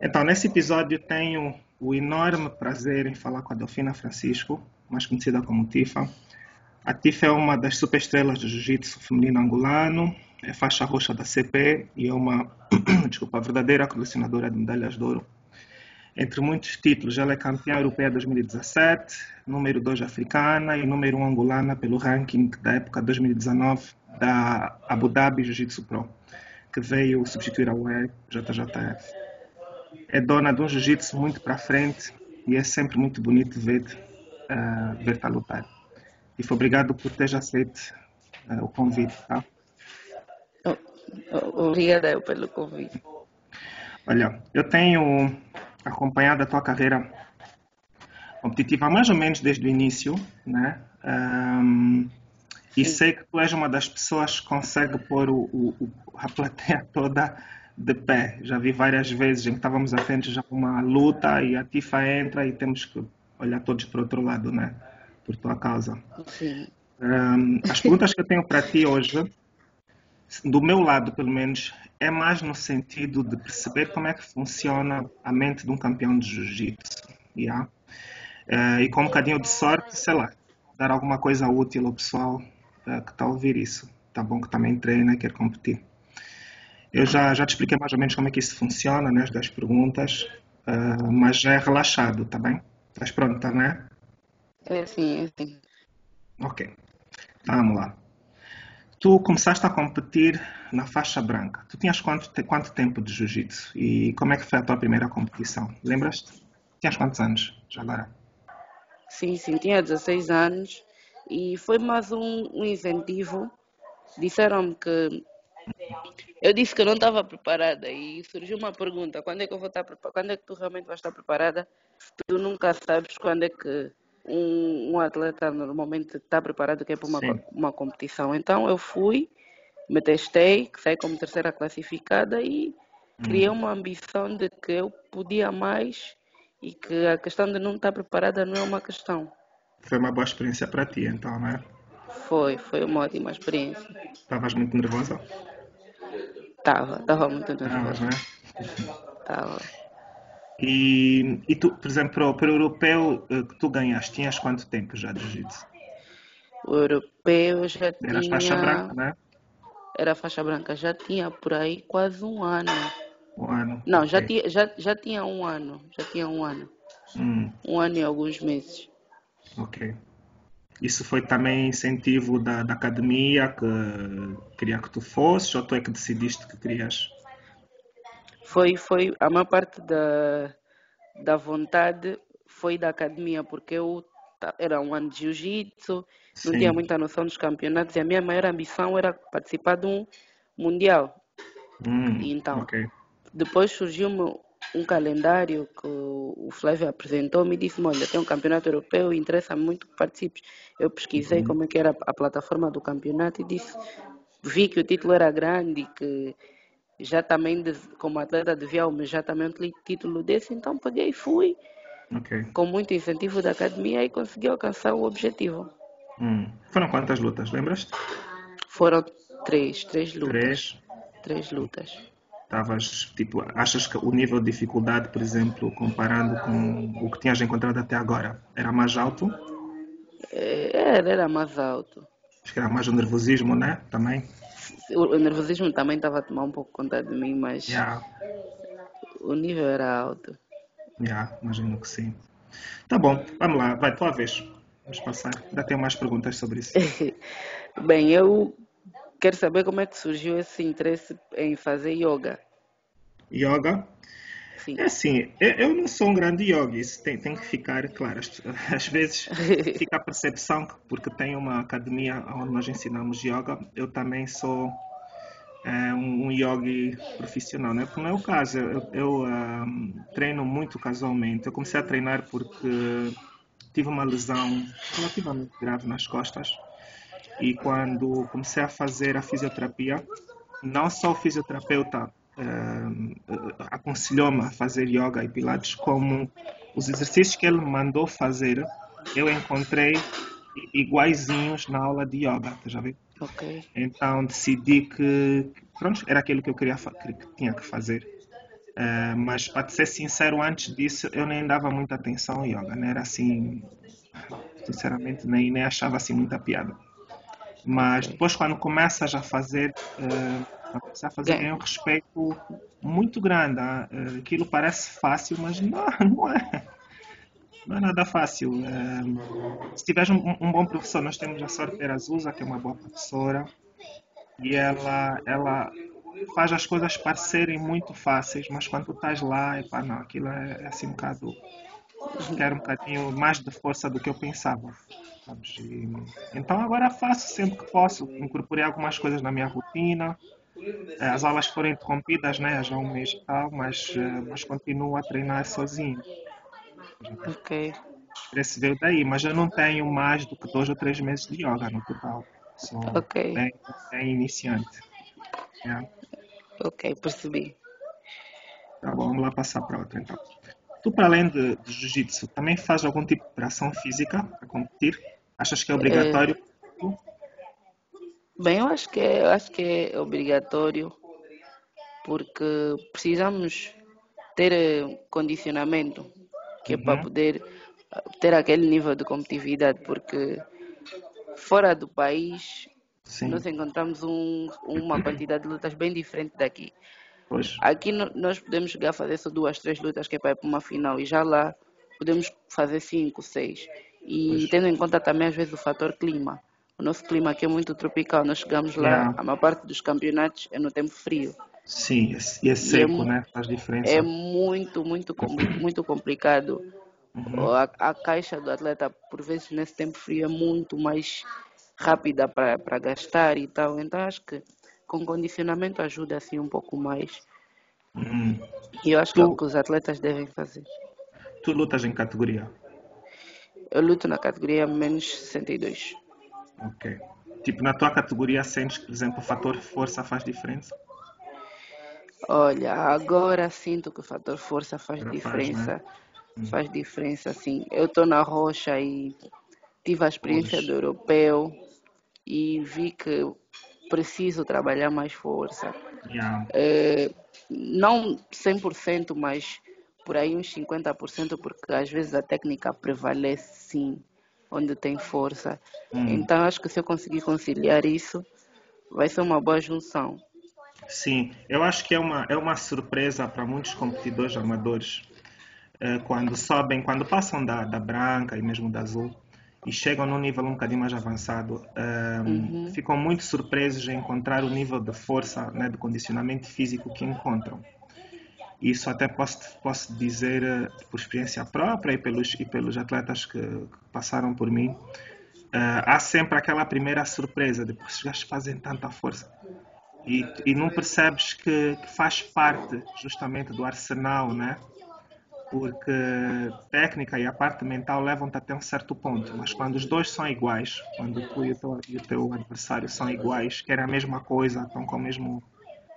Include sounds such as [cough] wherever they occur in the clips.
Então, nesse episódio tenho o enorme prazer em falar com a Delfina Francisco, mais conhecida como Tifa. A Tifa é uma das superestrelas do jiu-jitsu feminino angolano, é faixa roxa da CP e é uma, [coughs] desculpa, verdadeira colecionadora de medalhas de ouro. Entre muitos títulos, ela é campeã europeia 2017, número 2 africana e número 1 angolana pelo ranking da época 2019 da Abu Dhabi Jiu-Jitsu Pro, que veio substituir a UEJJF. É dona de um jiu-jitsu muito para frente e é sempre muito bonito ver uh, ver-te a lutar. E foi obrigado por teres aceito uh, o convite, tá? Obrigada eu pelo convite. Olha, eu tenho acompanhado a tua carreira competitiva mais ou menos desde o início, né? Um, e sei que tu és uma das pessoas que consegue pôr o, o, a plateia toda de pé. Já vi várias vezes em que estávamos atentos já com uma luta e a Tifa entra e temos que olhar todos para o outro lado, né? Por tua causa. Sim. Um, as perguntas que eu tenho para ti hoje do meu lado, pelo menos, é mais no sentido de perceber como é que funciona a mente de um campeão de jiu-jitsu. Yeah? Uh, e com um bocadinho de sorte, sei lá, dar alguma coisa útil ao pessoal uh, que está a ouvir isso. Tá bom que também treina e quer competir. Eu já, já te expliquei mais ou menos como é que isso funciona, né, as 10 perguntas, uh, mas já é relaxado, tá bem? Estás pronta, né? É sim, é sim. Ok. Vamos lá. Tu começaste a competir na faixa branca. Tu tinhas quanto, quanto tempo de jiu-jitsu? E como é que foi a tua primeira competição? Lembras-te? Tinhas quantos anos, já agora? Sim, sim, tinha 16 anos e foi mais um, um incentivo. Disseram-me que eu disse que eu não estava preparada e surgiu uma pergunta: quando é que eu vou estar preparada? Quando é que tu realmente vais estar preparada? Tu nunca sabes quando é que um, um atleta normalmente está preparado que é para uma, uma competição. Então eu fui, me testei, saí como terceira classificada e criei hum. uma ambição de que eu podia mais e que a questão de não estar preparada não é uma questão. Foi uma boa experiência para ti, então, não é? Foi, foi uma ótima experiência. Estavas muito nervosa? Estava, estava muito nervosa. Né? Estava. E, e tu, por exemplo, para o, para o europeu eh, que tu ganhaste, tinhas quanto tempo já de jiu-jitsu? O europeu já tinha. Era faixa branca, né? Era faixa branca, já tinha por aí quase um ano. Um ano? Não, okay. já, tinha, já, já tinha um ano. Já tinha um ano. Hum. Um ano e alguns meses. Ok. Isso foi também incentivo da, da academia que queria que tu fosses ou tu é que decidiste que querias? Foi, foi a maior parte da, da vontade foi da academia, porque eu era um ano de jiu-jitsu, não tinha muita noção dos campeonatos e a minha maior ambição era participar de um mundial. Hum, então, okay. depois surgiu-me um calendário que o Flávio apresentou me disse olha, tem um campeonato europeu, interessa muito que participes. Eu pesquisei uhum. como é que era a plataforma do campeonato e disse, vi que o título era grande e que já também, como atleta, devia almejar também um título desse, então peguei e fui. Okay. Com muito incentivo da academia e consegui alcançar o objetivo. Hum. Foram quantas lutas, lembras-te? Foram três, três lutas. Três? Três lutas. Estavas, tipo, achas que o nível de dificuldade, por exemplo, comparando com o que tinhas encontrado até agora, era mais alto? É, era, era mais alto. Acho que era mais o nervosismo, né? Também o nervosismo também estava a tomar um pouco conta de mim, mas yeah. o nível era alto. Yeah, imagino que sim. Tá bom, vamos lá, vai, tua vez. Vamos passar. Ainda tenho mais perguntas sobre isso. [laughs] Bem, eu quero saber como é que surgiu esse interesse em fazer yoga. Yoga? Sim. É assim, eu não sou um grande yogi, isso tem, tem que ficar claro. Às vezes [laughs] fica a percepção que porque tem uma academia onde nós ensinamos yoga, eu também sou é, um, um yogi profissional, né? Porque não é o caso. Eu, eu um, treino muito casualmente. Eu comecei a treinar porque tive uma lesão relativamente grave nas costas e quando comecei a fazer a fisioterapia, não só o fisioterapeuta uh, aconselhou-me a fazer yoga e pilates como os exercícios que ele mandou fazer, eu encontrei iguaizinhos na aula de yoga, tá já viu? Ok. Então decidi que, pronto, era aquilo que eu queria que tinha que fazer. Uh, mas para ser sincero, antes disso eu nem dava muita atenção ao yoga, não era assim, sinceramente nem, nem achava assim muita piada. Mas depois quando começas a fazer, uh, a fazer ganha um respeito muito grande. Uh, aquilo parece fácil, mas não, [laughs] não é. Não é nada fácil. Uh, se tiveres um, um, bom professor, nós temos a sorte de ter a que é uma boa professora, e ela, ela faz as coisas parecerem muito fáceis, mas quando tu estás lá, epá, não, aquilo é, é assim um bocado. quer um bocadinho mais de força do que eu pensava. E, então agora faço sempre que posso. Incorporei algumas coisas na minha rotina. Eh, as aulas foram interrompidas né, já há um mês e tal, mas, eh, mas continuo a treinar sozinho. Ok. Esse veio daí, mas eu não tenho mais do que dois ou três meses de yoga no total. Sou ok. bem, bem iniciante. Yeah. Ok, percebi. Tá bom, vamos lá passar para outra então. Tu, para além de, de jiu-jitsu, também faz algum tipo de operação física para competir? Achas que é obrigatório? É... Bem, eu acho que é, eu acho que é obrigatório porque precisamos ter eh, condicionamento que é para uhum. poder ter aquele nível de competitividade porque fora do país Sim. nós encontramos um, uma quantidade de lutas bem diferente daqui. Pois. Aqui no, nós podemos chegar a fazer só duas, três lutas que é para ir para uma final e já lá podemos fazer cinco, seis. E pois. tendo em conta também às vezes o fator clima. O nosso clima aqui é muito tropical, nós chegamos lá, a maior parte dos campeonatos é no tempo frio. Sim, e é seco, e é, né? Faz diferença. É muito, muito, muito complicado. Uhum. A, a, caixa do atleta, por vezes, nesse tempo frio, é muito mais rápida para gastar e tal. Então acho que com condicionamento ajuda assim um pouco mais. Hum. E eu acho tu, que é o que os atletas devem fazer. Tu lutas em categoria? Eu luto na categoria menos 62. Ok. Tipo, na tua categoria sentes que, por exemplo, o fator força faz diferença? Olha, agora sinto que o fator força faz agora diferença. Faz, né? Hum. faz diferença, sim. Eu estou na rocha e tive a experiência Poxa. do europeu e vi que preciso trabalhar mais força. Yeah. É, não 100%, mas por aí uns 50%, porque às vezes a técnica prevalece sim, onde tem força. Hum. Então acho que se eu conseguir conciliar isso, vai ser uma boa junção. Sim, eu acho que é uma, é uma surpresa para muitos competidores amadores eh, quando sobem, quando passam da, da branca e mesmo da azul e chegam num nível um bocadinho mais avançado, um, ehm, uhum. ficam muito surpresos em encontrar o nível de força, né, de condicionamento físico que encontram. Isso até posso, posso dizer uh, por experiência própria e pelos, e pelos atletas que, que passaram por mim. Uh, há sempre aquela primeira surpresa, depois os gajos fazem tanta força. E, e não percebes que, que faz parte justamente do arsenal, né? porque técnica e a parte mental levam-te até um certo ponto, mas quando os dois são iguais, quando tu e o teu, e o teu adversário são iguais, querem a mesma coisa, estão com a mesmo,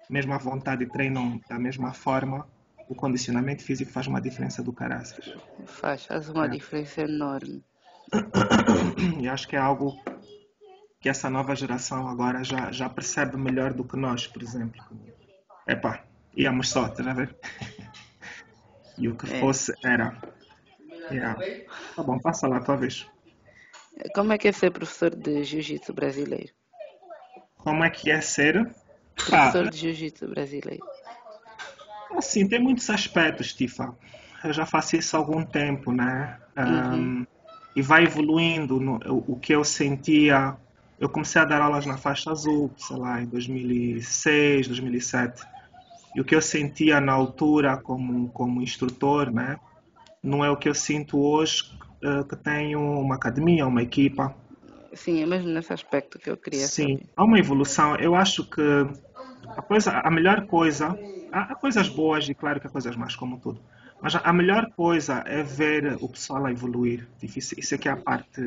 mesma vontade e treinam da mesma forma, o condicionamento físico faz uma diferença do caraças. Faz, faz uma é. diferença enorme. [coughs] E acho que é algo que essa nova geração agora já, já percebe melhor do que nós, por exemplo. Epá, íamos só, estás a ver? [laughs] E o que é. fosse era. Yeah. Tá bom, passa lá, tua vez. Como é que é ser professor de jiu-jitsu brasileiro? Como é que é ser? Professor ah, de jiu-jitsu brasileiro. Assim, tem muitos aspectos, Tifa. Eu já faço isso há algum tempo, né? Um, uhum. E vai evoluindo. No, o, o que eu sentia. Eu comecei a dar aulas na faixa azul, sei lá, em 2006, 2007 e o que eu sentia na altura como, como instrutor, né, não é o que eu sinto hoje, uh, que tenho uma academia, uma equipa. Sim, é mesmo nesse aspecto que eu queria Sim, saber. há uma evolução. Eu acho que a, coisa, a melhor coisa, há, há coisas boas e claro que há coisas más, como tudo. Mas a melhor coisa é ver o pessoal a evoluir. Isso aqui é a parte.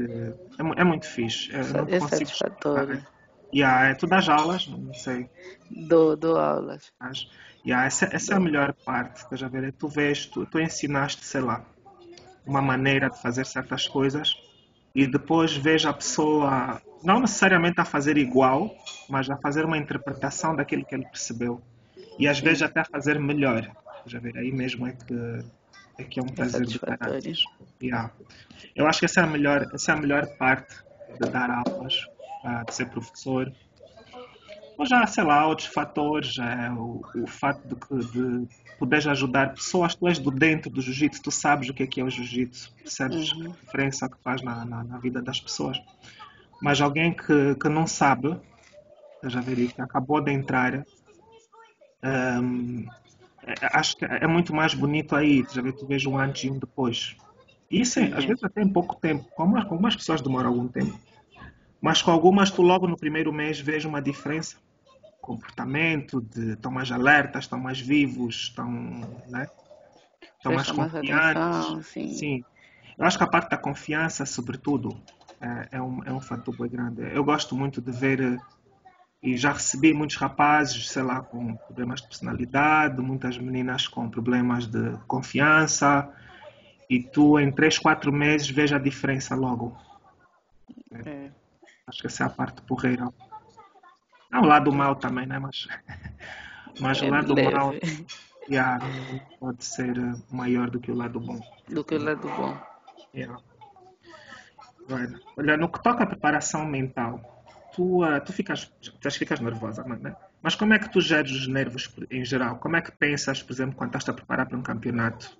É, é muito fixe. É, não é satisfatório. Yeah, é, tu dás aulas? Não sei. Dou, dou aulas. Mas, Yeah, essa, essa é a melhor parte, estás a ver? É tu vês, tu, tu ensinaste, sei lá, uma maneira de fazer certas coisas e depois vês a pessoa, não necessariamente a fazer igual, mas a fazer uma interpretação daquilo que ele percebeu. E às vezes até a fazer melhor. Já ver, aí mesmo é que é, que é um prazer de satisfatório. Yeah. Eu acho que essa é a melhor, essa é a melhor parte de dar aulas, ah, de ser professor. Ou já, sei lá, outros fatores, é, o, o fato de, que- de poderes ajudar pessoas, tu és do dentro do jiu-jitsu, tu sabes o que é que é o jiu-jitsu, percebes Uhum. a diferença que faz na, na, na vida das pessoas. Mas alguém que, que não sabe, isso, que acabou de entrar, hum, é- acho que é muito mais bonito aí, já ver, tu vês um antes e um depois. E isso, é, às vezes, até em pouco tempo. Com algumas, pessoas demora algum tempo. Mas com algumas, tu logo no primeiro mês vês uma diferença. Comportamento, de, estão mais alertas, estão mais vivos, estão, né? estão mais confiantes. atenção, sim. Sim. Eu acho que a parte da confiança, sobretudo, é, é um, é um fator bem grande. Eu gosto muito de ver, e já recebi muitos rapazes, sei lá, com problemas de personalidade, muitas meninas com problemas de confiança, e tu em 3, 4 meses vês a diferença logo. É. Acho que essa é a parte porreira. Há o lado mau também, né? Mas, [laughs] mas o É lado leve mau yeah, pode ser eh, maior do que o lado bom. do que o lado bom. Yeah. Right. Olha, no que toca à preparação mental, tu, ah, tu ficas, tu ficas nervosa, mas, né? mas como é que tu geres os nervos em geral? Como é que pensas, por exemplo, quando estás a preparar para um campeonato?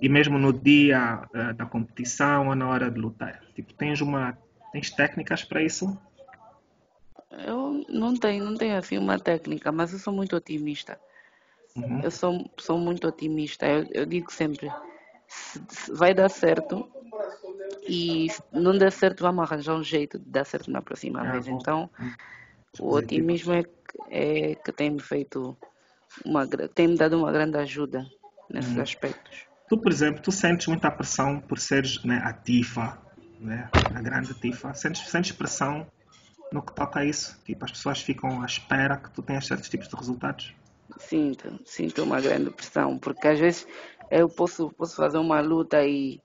E mesmo no dia ah, da competição ou na hora de lutar? Tipo, tens uma, tens técnicas para isso? Eu não tenho, não tenho assim uma técnica, mas eu sou muito otimista. Uhum. Eu sou, sou muito otimista. Eu, eu digo sempre, se, se vai dar certo e se não der certo, vamos arranjar um jeito de dar certo na próxima Ah, vez. Então, Hum. o otimismo é, que- é que tem me feito uma, tem me dado uma grande ajuda nesses Uhum. aspectos. Tu, por exemplo, tu sentes muita pressão por seres né, a Tifa, né, a grande Tifa. Sentes, sentes pressão no que toca a isso? Tipo, as pessoas ficam à espera que tu tenhas certos tipos de resultados? Sinto, sinto uma grande pressão, porque às vezes eu posso, posso fazer uma luta e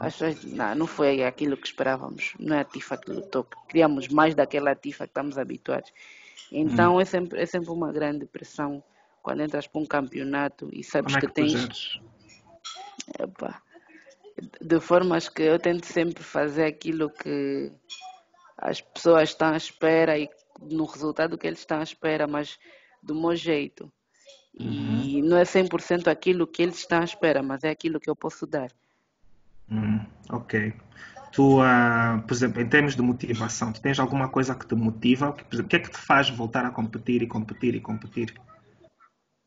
as pessoas dizem, não, não foi aquilo que esperávamos, não é a Tifa que lutou, queríamos mais daquela Tifa que estamos habituados. Então é, sempre, é sempre uma grande pressão quando entras para um campeonato e sabes é que que tens. Epá, de formas que eu tento sempre fazer aquilo que as pessoas estão à espera e no resultado que eles estão à espera, mas do meu jeito. E não é 100% aquilo que eles estão à espera, mas é aquilo que eu posso dar. Hum, ok. Tu, ah, por exemplo, em termos de motivação, tu tens alguma coisa que te motiva? O que, por exemplo, o que é que te faz voltar a competir e competir e competir?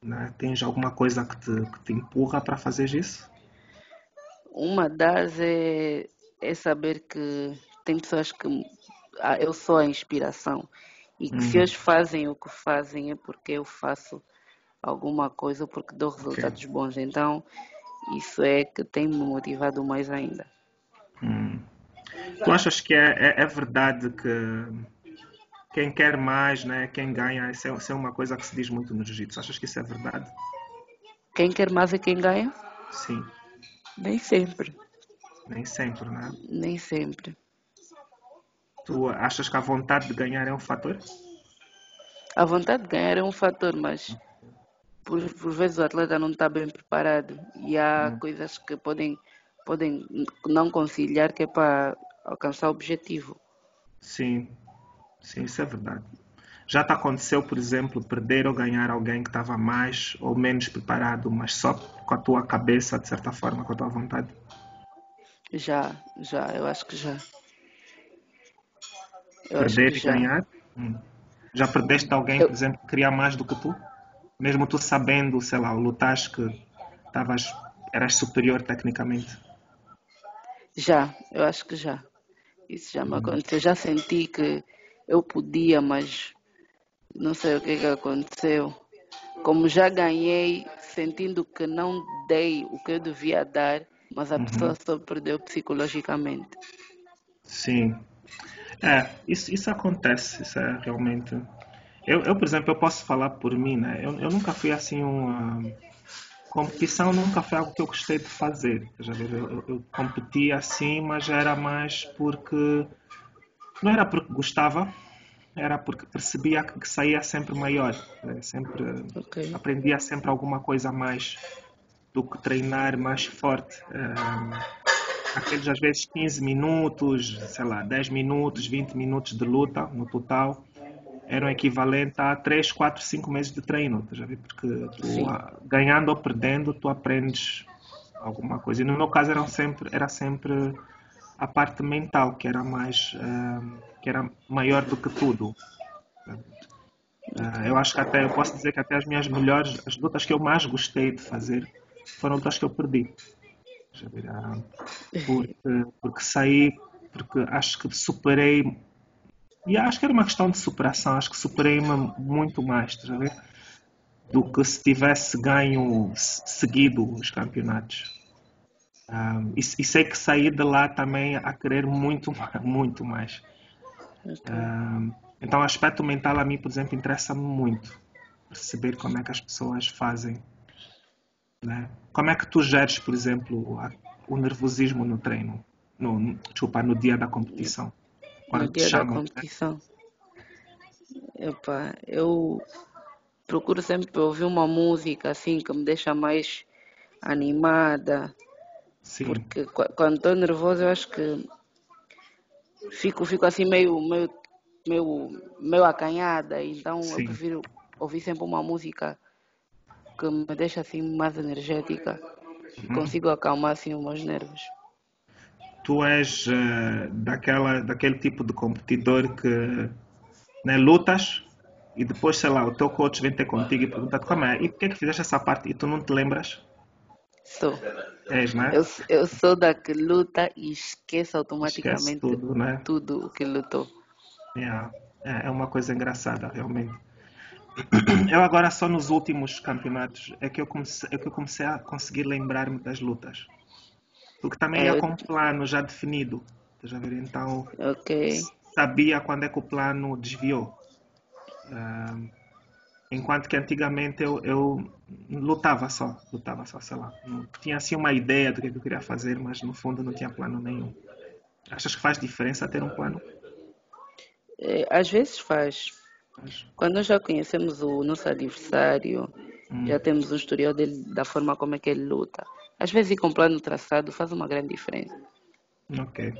Né? Tens alguma coisa que te, que te empurra para fazer isso? Uma das é, é saber que tem pessoas que ah, eu sou a inspiração e que se Hum. eles fazem o que fazem é porque eu faço alguma coisa ou porque dou resultados bons. Então, isso é que tem me motivado mais ainda. Hum. Tu achas que é, é, é verdade que quem quer mais, né, quem ganha, isso é, isso é uma coisa que se diz muito no jiu-jitsu. Achas que isso é verdade? Quem quer mais é quem ganha? Sim, Nem sempre, nem sempre, né? nem sempre. Tu achas que a vontade de ganhar é um fator? A vontade de ganhar é um fator, mas por, por vezes o atleta não está bem preparado e há Hum. coisas que podem, podem não conciliar que é para alcançar o objetivo. Sim, sim, isso é verdade. Já te aconteceu, por exemplo, perder ou ganhar alguém que estava mais ou menos preparado, mas só com a tua cabeça, de certa forma, com a tua vontade? Já, já, eu acho que já. Eu Perder que e já. ganhar? Hum. Já perdeste alguém, Eu- por exemplo, que queria mais do que tu? Mesmo tu sabendo, sei lá, o lutares que estavas, eras superior tecnicamente. Já, eu acho que já. Isso já Hum. me aconteceu. Já senti que eu podia, mas não sei o que que aconteceu. Como já ganhei, sentindo que não dei o que eu devia dar, mas a Uhum. pessoa só perdeu psicologicamente. Sim. É, isso, isso acontece, isso é realmente. Eu, eu, por exemplo, eu posso falar por mim, né? Eu, eu nunca fui assim uma. Competição nunca foi algo que eu gostei de fazer. Ver, eu, eu, competia assim, mas era mais porque. Não era porque gostava, era porque percebia que, saía sempre maior. né? Sempre Ok. aprendia sempre alguma coisa a mais do que treinar mais forte. Aqueles às vezes 15 minutos, sei lá, 10 minutos, 20 minutos de luta no total, eram equivalentes a 3, 4, 5 meses de treino, já vi? Porque tu, ah, ganhando ou perdendo, tu aprendes alguma coisa. E no meu caso era sempre, era sempre a parte mental que era mais, uh, que era maior do que tudo. Uh, eu acho que até, eu posso dizer que até as minhas melhores, as lutas que eu mais gostei de fazer foram lutas que eu perdi. Porque, porque saí, porque acho que superei e acho que era uma questão de superação, acho que superei-me muito mais, ver? Do que se tivesse ganho seguido os campeonatos. Um, e, e, sei que saí de lá também a querer muito, [laughs] muito mais. Um, então, o aspecto mental a mim, por exemplo, interessa-me muito. Perceber como é que as pessoas fazem. Né? Como é que tu geres, por exemplo, o nervosismo no treino? No, desculpa, no dia da competição? No dia da né? competição. Epa, eu procuro sempre ouvir uma música assim que me deixa mais animada. Sim. Porque quando estou nervosa eu acho que fico, fico assim meio, meio, meio, meio acanhada. Então Sim. eu prefiro ouvir sempre uma música que me deixa assim mais energética uhum. e consigo acalmar assim os meus nervos tu és uh, daquela, daquele tipo de competidor que né, lutas e depois, sei lá, o teu coach vem ter contigo e pergunta como é, e por que é que fizeste essa parte e tu não te lembras? Sou. És, né? Eu, eu sou da que luta e esquece automaticamente esquece tudo, né? tudo o que lutou. Yeah. É, é uma coisa engraçada, realmente. Eu agora só nos últimos campeonatos é que eu comecei, é que eu comecei a conseguir lembrar-me das lutas. Porque também é, ia com um plano já definido. Já ver? Então, okay. sabia quando é que o plano desviou. Uh, enquanto que antigamente eu, eu lutava só, lutava só, sei lá. Não tinha assim uma ideia do que eu queria fazer, mas no fundo não tinha plano nenhum. Achas que faz diferença ter um plano? É, às vezes faz. Quando nós já conhecemos o nosso adversário, hum. já temos um historial dele, da forma como é que ele luta. Às vezes ir com plano traçado faz uma grande diferença. Ok.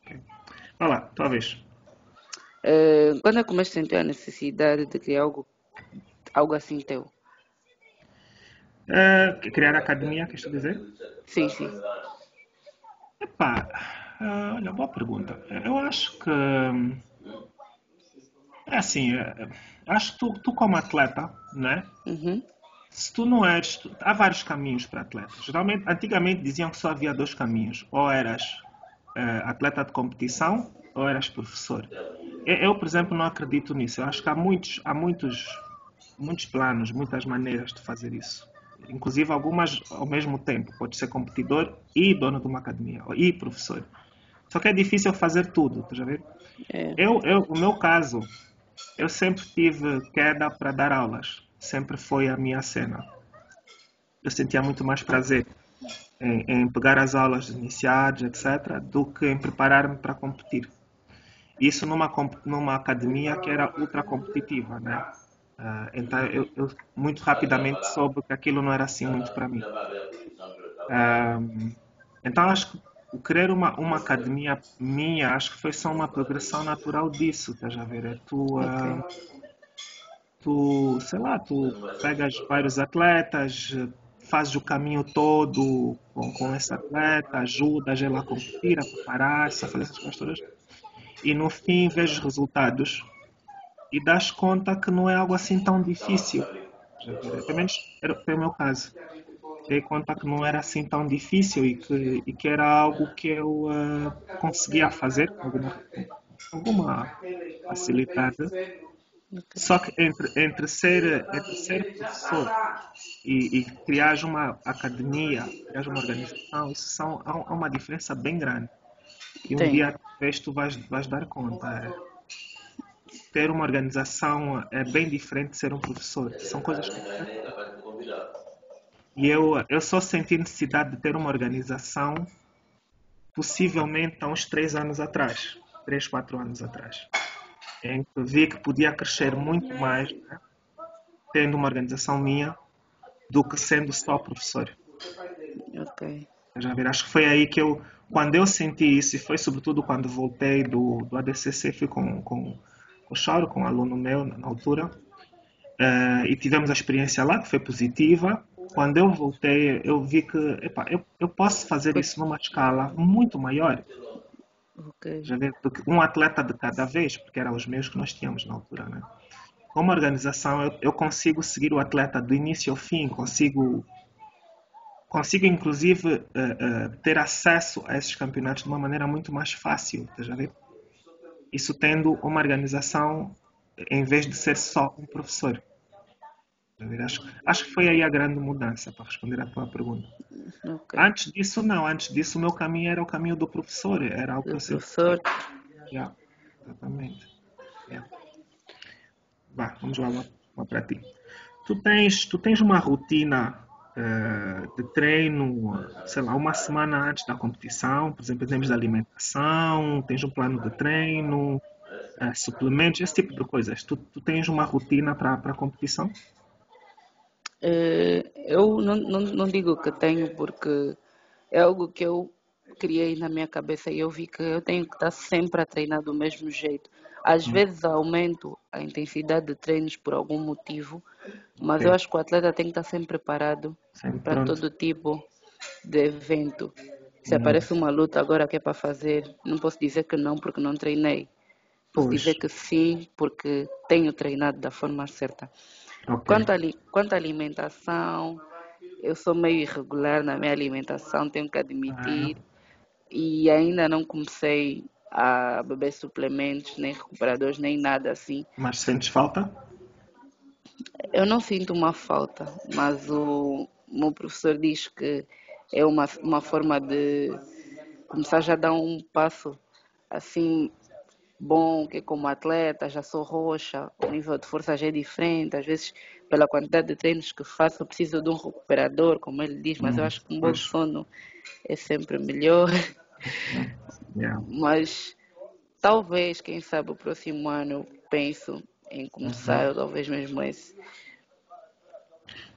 okay. Lá, talvez. Uh, quando é que começaste a sentir a necessidade de criar algo, algo assim teu? Uh, criar a academia, queres dizer? Sim, sim. Epá, uh, olha, boa pergunta. Eu acho que. É assim, acho que tu, tu como atleta, né? Uhum se tu não eres. Tu, há vários caminhos para atletas. Geralmente, antigamente diziam que só havia dois caminhos. Ou eras uh, atleta de competição ou eras professor. Eu, eu, por exemplo, não acredito nisso. Eu acho que há muitos, há muitos, muitos planos, muitas maneiras de fazer isso. Inclusive algumas ao mesmo tempo. Pode ser competidor e dono de uma academia, e professor. Só que é difícil fazer tudo, tá já ver? É. Eu, eu, o meu caso, eu sempre tive queda para dar aulas sempre foi a minha cena. Eu sentia muito mais prazer em, em pegar as aulas iniciadas, etc., do que em preparar-me para competir. Isso numa, numa academia que era ultra competitiva, né? Uh, então eu, eu, muito rapidamente soube que aquilo não era assim muito para mim. Uh, então acho que o querer uma, uma academia minha, acho que foi só uma progressão natural disso, estás a ver? É tu, okay tu, sei lá, tu pegas vários atletas, fazes o caminho todo com, com esse atleta, ajudas ele a competir, a preparar, a fazer essas coisas todas. E no fim vês os resultados e das conta que não é algo assim tão difícil. Pelo menos foi o meu caso. Dei conta que não era assim tão difícil e que, e que era algo que eu uh, conseguia fazer com alguma, alguma facilidade só que entre, entre, ser, entre ser professor e, e criar uma academia, criar uma organização, isso são, há uma diferença bem grande. E um dia talvez tu vais, vais dar conta. É. Ter uma organização é bem diferente de ser um professor. São coisas diferentes. E eu, eu só senti necessidade de ter uma organização possivelmente há uns três anos atrás. Três, quatro anos atrás em que vi que podia crescer muito mais né, tendo uma organização minha do que sendo só professor. Ok. Já ver, acho que foi aí que eu, quando eu senti isso, e foi sobretudo quando voltei do, do ADCC, fui com, com, com o Choro, com um aluno meu na altura, uh, e tivemos a experiência lá, que foi positiva. Quando eu voltei, eu vi que epa, eu, eu posso fazer isso numa escala muito maior. Ok. Já vê, do que um atleta de cada vez, porque eram os meus que nós tínhamos na altura, né? Como organização, eu, eu consigo seguir o atleta do início ao fim, consigo consigo inclusive uh, uh, ter acesso a esses campeonatos de uma maneira muito mais fácil, já vê? Isso tendo uma organização em vez de ser só um professor. Acho, acho que foi aí a grande mudança para responder à tua pergunta. Okay. Antes disso, não. Antes disso, o meu caminho era o caminho do professor. Era o do professor. Yeah, exatamente. Yeah. Bah, vamos lá, uma para ti. Tu tens, tu tens uma rotina uh, de treino, sei lá, uma semana antes da competição, por exemplo, temos de alimentação, tens um plano de treino, uh, suplementos, esse tipo de coisas. Tu, tu tens uma rotina para a competição? Eh, eu não, não, não digo que tenho, porque é algo que eu criei na minha cabeça e eu vi que eu tenho que estar sempre a treinar do mesmo jeito. Às hum. vezes aumento a intensidade de treinos por algum motivo, mas eu acho que o atleta tem que estar sempre preparado sempre para pronto. todo tipo de evento. Se hum. aparece uma luta agora que é para fazer, não posso dizer que não porque não treinei. Posso dizer que sim porque tenho treinado da forma certa. Okay. Quanto, a, quanto à alimentação, eu sou meio irregular na minha alimentação, tenho que admitir. Ah. E ainda não comecei a beber suplementos, nem recuperadores, nem nada assim. Mas sentes falta? Eu não sinto uma falta, mas o meu professor diz que é uma, uma forma de começar já a dar um passo assim bom, que como atleta já sou roxa, o nível de força já é diferente, às vezes pela quantidade de treinos que faço eu preciso de um recuperador, como ele diz, mas eu acho que um bom sono é sempre melhor. [laughs] Yeah. Mas talvez, quem sabe, o próximo ano eu penso em começar, uhum. talvez mesmo esse.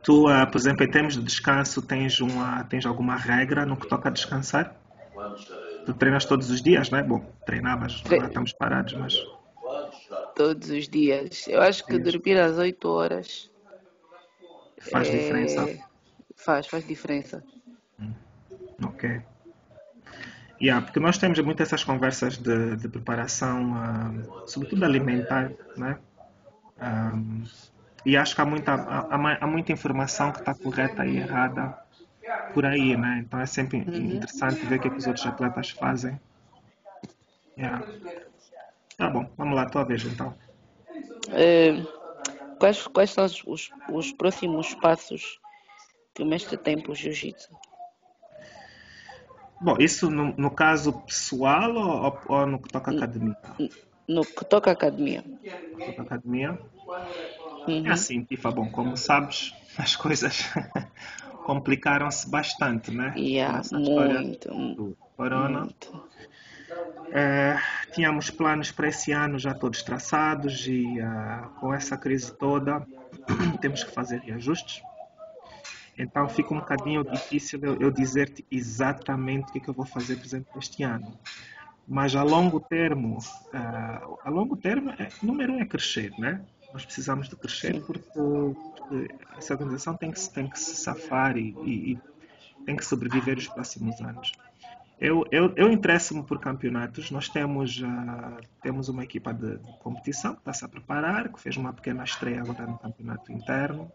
Tu, uh, por exemplo, em termos de descanso, tens, uma, tens alguma regra no que toca a descansar? Tu treinas todos os dias, não é? Bom, treinavas, Tre... agora estamos parados, mas. Todos os dias. Eu acho que dias. dormir às 8 horas. Faz é... diferença? Faz, faz diferença. Hum. Ok. Yeah, porque nós temos muito essas conversas de, de preparação, uh, sobretudo alimentar, né? Um, e acho que há muita, há, há muita informação que está correta e errada por aí, né? Então é sempre uhum. interessante ver o que, é que os outros atletas fazem. Yeah. Tá bom, vamos lá, tua vez então. É, quais, quais são os, os próximos passos que o mestre tem para o jiu-jitsu? Bom, isso no, no caso pessoal ou, ou, no que toca academia? No que toca academia. No que toca academia? Uhum. É assim, Tifa, bom, como sabes, [laughs] as coisas complicaram-se bastante, né? Yeah, muito. Do corona. Muito. É, tínhamos planos para esse ano já todos traçados e uh, com essa crise toda [clears throat] temos que fazer reajustes. Então fica um bocadinho difícil eu, eu dizer-te exatamente o que, é que, eu vou fazer, por exemplo, este ano. Mas a longo termo, uh, a longo termo, é, número um é crescer, né? Nós precisamos de crescer porque, porque, essa organização tem que, tem que se safar e, e, e tem que sobreviver os próximos anos. Eu, eu, eu interesso-me por campeonatos. Nós temos, uh, temos uma equipa de, de competição que está-se a preparar, que fez uma pequena estreia agora no campeonato interno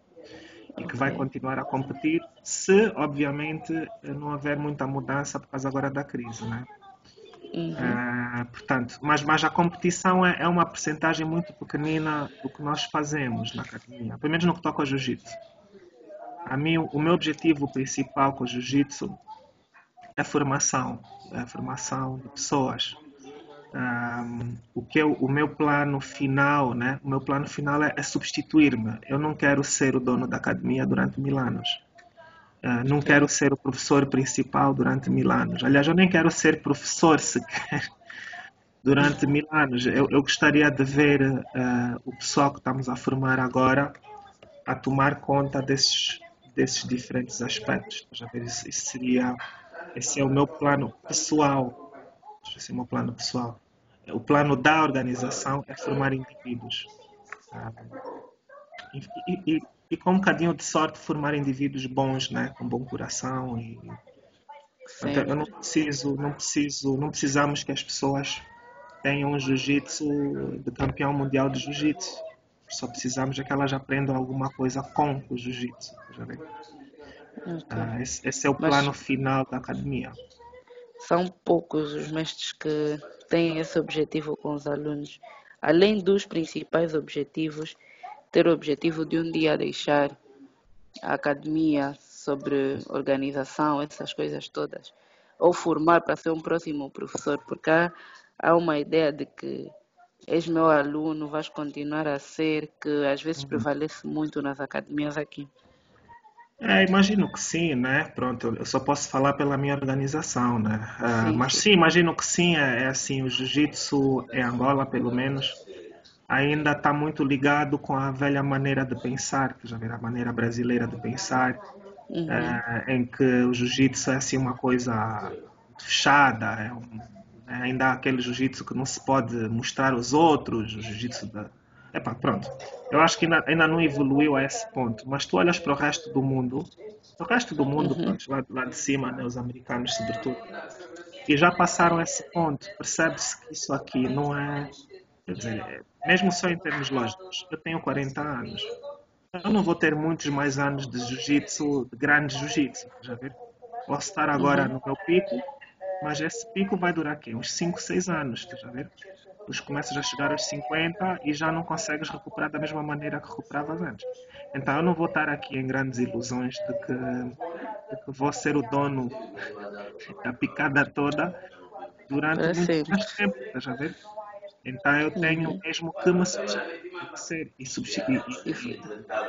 e que vai continuar a competir se, obviamente, não houver muita mudança por causa agora da crise, né? Uhum. Uh, portanto, mas, mas a competição é, é uma percentagem muito pequenina do que nós fazemos na academia, pelo menos no que toca ao jiu-jitsu. A mim, o meu objetivo principal com o jiu-jitsu é a formação, é a formação de pessoas um, o que eu, o meu plano final, né? O meu plano final é, é substituir-me. Eu não quero ser o dono da academia durante mil anos. Uh, não quero ser o professor principal durante mil anos. Aliás, eu nem quero ser professor sequer [laughs] durante mil anos. Eu, eu gostaria de ver uh, o pessoal que estamos a formar agora a tomar conta desses, desses diferentes aspectos. Já ver, isso, isso seria, esse é o meu plano pessoal. Esse é o meu plano pessoal. O plano da organização é formar indivíduos. E, e, e, com um bocadinho de sorte formar indivíduos bons, né? com bom coração. E... Então, eu não preciso, não preciso, não precisamos que as pessoas tenham um jiu-jitsu de campeão mundial de jiu-jitsu só precisamos é que elas aprendam alguma coisa com o jiu-jitsu. Ah, esse, esse, é o plano Mas final da academia. São poucos os mestres que têm esse objetivo com os alunos. Além dos principais objetivos, ter o objetivo de um dia deixar a academia sobre organização, essas coisas todas, ou formar para ser um próximo professor, porque há, há uma ideia de que és meu aluno, vais continuar a ser, que às vezes uhum. prevalece muito nas academias aqui. É, imagino que sim, né? Pronto, eu só posso falar pela minha organização, né? Uh, sim, mas sim, imagino que sim, é, é assim, o jiu-jitsu em Angola, pelo menos, ainda está muito ligado com a velha maneira de pensar, que já a maneira brasileira de pensar, uhum. é, em que o jiu-jitsu é assim uma coisa fechada, é um, é, ainda há aquele jiu-jitsu que não se pode mostrar aos outros, o jiu-jitsu da. Epá, pronto. Eu acho que ainda, ainda, não evoluiu a esse ponto. Mas tu olhas para o resto do mundo, o resto do mundo, uhum. pronto, lá, lá, de cima, né, os americanos sobretudo, e já passaram esse ponto. Percebe-se que isso aqui não é. Quer dizer, mesmo só em termos lógicos, eu tenho 40 anos. Eu não vou ter muitos mais anos de jiu-jitsu, de grande jiu-jitsu, já ver? Posso estar agora uhum. no meu pico, mas esse pico vai durar aqui uns 5, 6 anos, a ver? Tu começas a chegar aos 50 e já não consegues recuperar da mesma maneira que recuperavas antes. Então eu não vou estar aqui em grandes ilusões de que, de que vou ser o dono [laughs] da picada toda durante é muito mais tempo, a ver? Então eu tenho uhum. mesmo que me substituir e, substituir,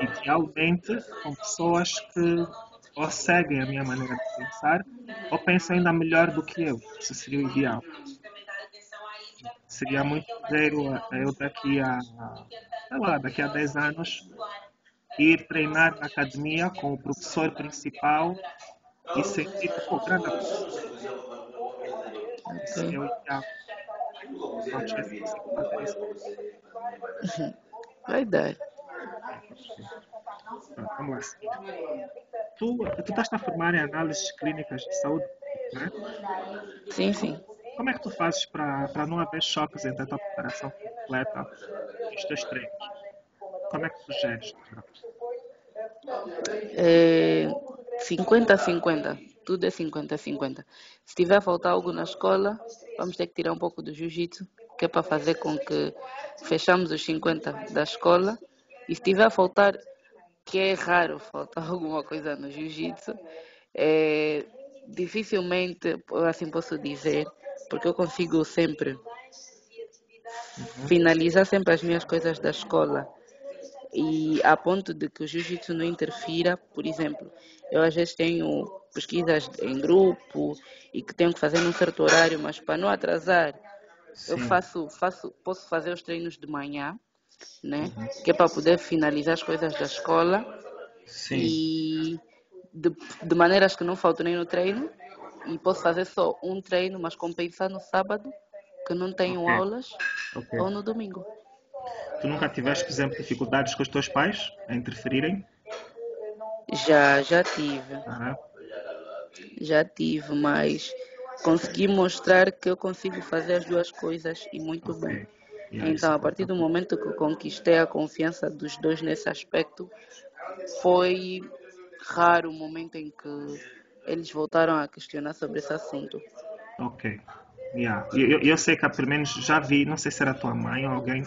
idealmente com pessoas que ou seguem a minha maneira de pensar ou pensam ainda melhor do que eu. Isso seria o ideal. Seria muito zero eu daqui a, sei lá, daqui a 10 anos ir treinar na academia com o professor principal e sentir, pô, grande Isso seria o ideal. Vai dar. Vamos lá tu, tu estás a formar em análises clínicas de saúde, né? Sim, sim. Como é que tu fazes para não haver choques entre a tua preparação completa e os teus treinos? Como é que tu geres? É 50 a 50. Tudo é 50 a 50. Se tiver a faltar algo na escola, vamos ter que tirar um pouco do jiu-jitsu, que é para fazer com que fechamos os 50 da escola. E se tiver a faltar que é raro faltar [laughs] alguma coisa no jiu-jitsu. É, dificilmente, assim posso dizer, porque eu consigo sempre finalizar sempre as minhas coisas da escola e a ponto de que o jiu-jitsu não interfira, por exemplo, eu às vezes tenho pesquisas em grupo e que tenho que fazer num certo horário, mas para não atrasar, Sim. eu faço, faço, posso fazer os treinos de manhã né? Uhum. Que é para poder finalizar as coisas da escola. Sim. E de, de maneiras que não falto nem no treino. E posso fazer só um treino, mas compensar no sábado, que não tenho okay. aulas, okay. ou no domingo. Tu nunca tiveste, por exemplo, dificuldades com os teus pais a interferirem? Já, já tive. Uhum. Já tive, mas consegui mostrar que eu consigo fazer as duas coisas e muito bem. Então, a partir do momento que conquistei a confiança dos dois nesse aspecto, foi raro o momento em que eles voltaram a questionar sobre esse assunto. Ok. Yeah. Eu, eu sei que pelo menos já vi, não sei se era tua mãe ou alguém,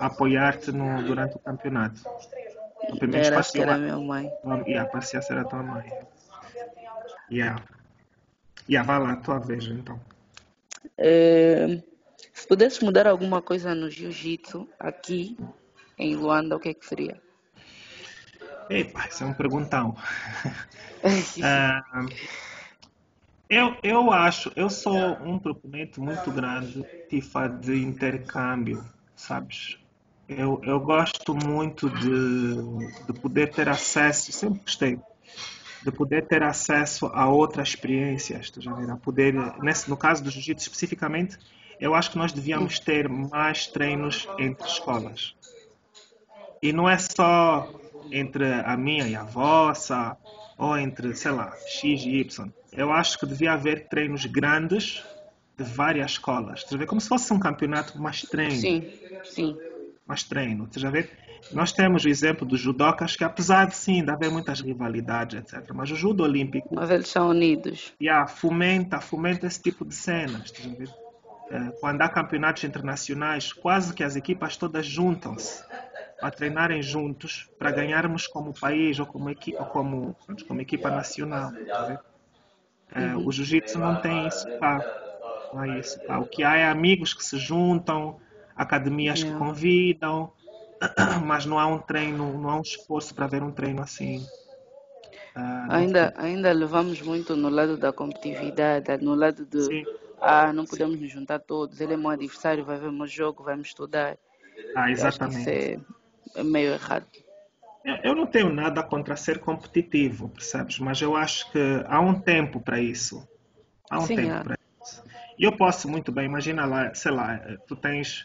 apoiar-te durante o campeonato. Pelo menos era, que era a minha mãe. Yeah, parecia ser a tua mãe. Yeah. Yeah, vai lá, tua vez então. É, se pudesse mudar alguma coisa no jiu-jitsu aqui em Luanda, o que, é que seria? Epa, isso é um perguntão. uh, [laughs] eu, eu acho, eu sou um proponente muito grande tifa, de intercâmbio, sabes? Eu, eu gosto muito de, de poder ter acesso, sempre gostei de poder ter acesso a outras experiências, a poder, nesse, no caso do jiu-jitsu especificamente, eu acho que nós devíamos ter mais treinos entre escolas. E não é só entre a minha e a vossa, ou entre, sei lá, X e Y. Eu acho que devia haver treinos grandes de várias escolas. Você vê como se fosse um campeonato mais treino. Sim, sim. Mais treino. Você já vê? Nós temos o exemplo dos judocas, que apesar de sim, de haver muitas rivalidades, etc., mas o judo olímpico. Mas eles são unidos. Yeah, fomenta, fomenta esse tipo de cenas. É, quando há campeonatos internacionais, quase que as equipas todas juntam-se para treinarem juntos para ganharmos como país ou como equipa, como, como equipa nacional. É, o jiu-jitsu não tem isso, pá. Não é isso, pá. O que há é amigos que se juntam, academias que convidam, [coughs] mas não há um treino, não há um esforço para ver um treino assim. Uh, ainda, ainda levamos muito no lado da competitividade, no lado de Sim. ah, não podemos Sim. nos juntar todos, ele é meu adversário, vai ver meu jogo, me estudar. Ah, exatamente. É, é meio errado. Eu não tenho nada contra ser competitivo, percebes? Mas eu acho que há um tempo para isso. Há um Sim, tempo é. para isso. E eu posso muito bem, imagina lá, sei lá, tu tens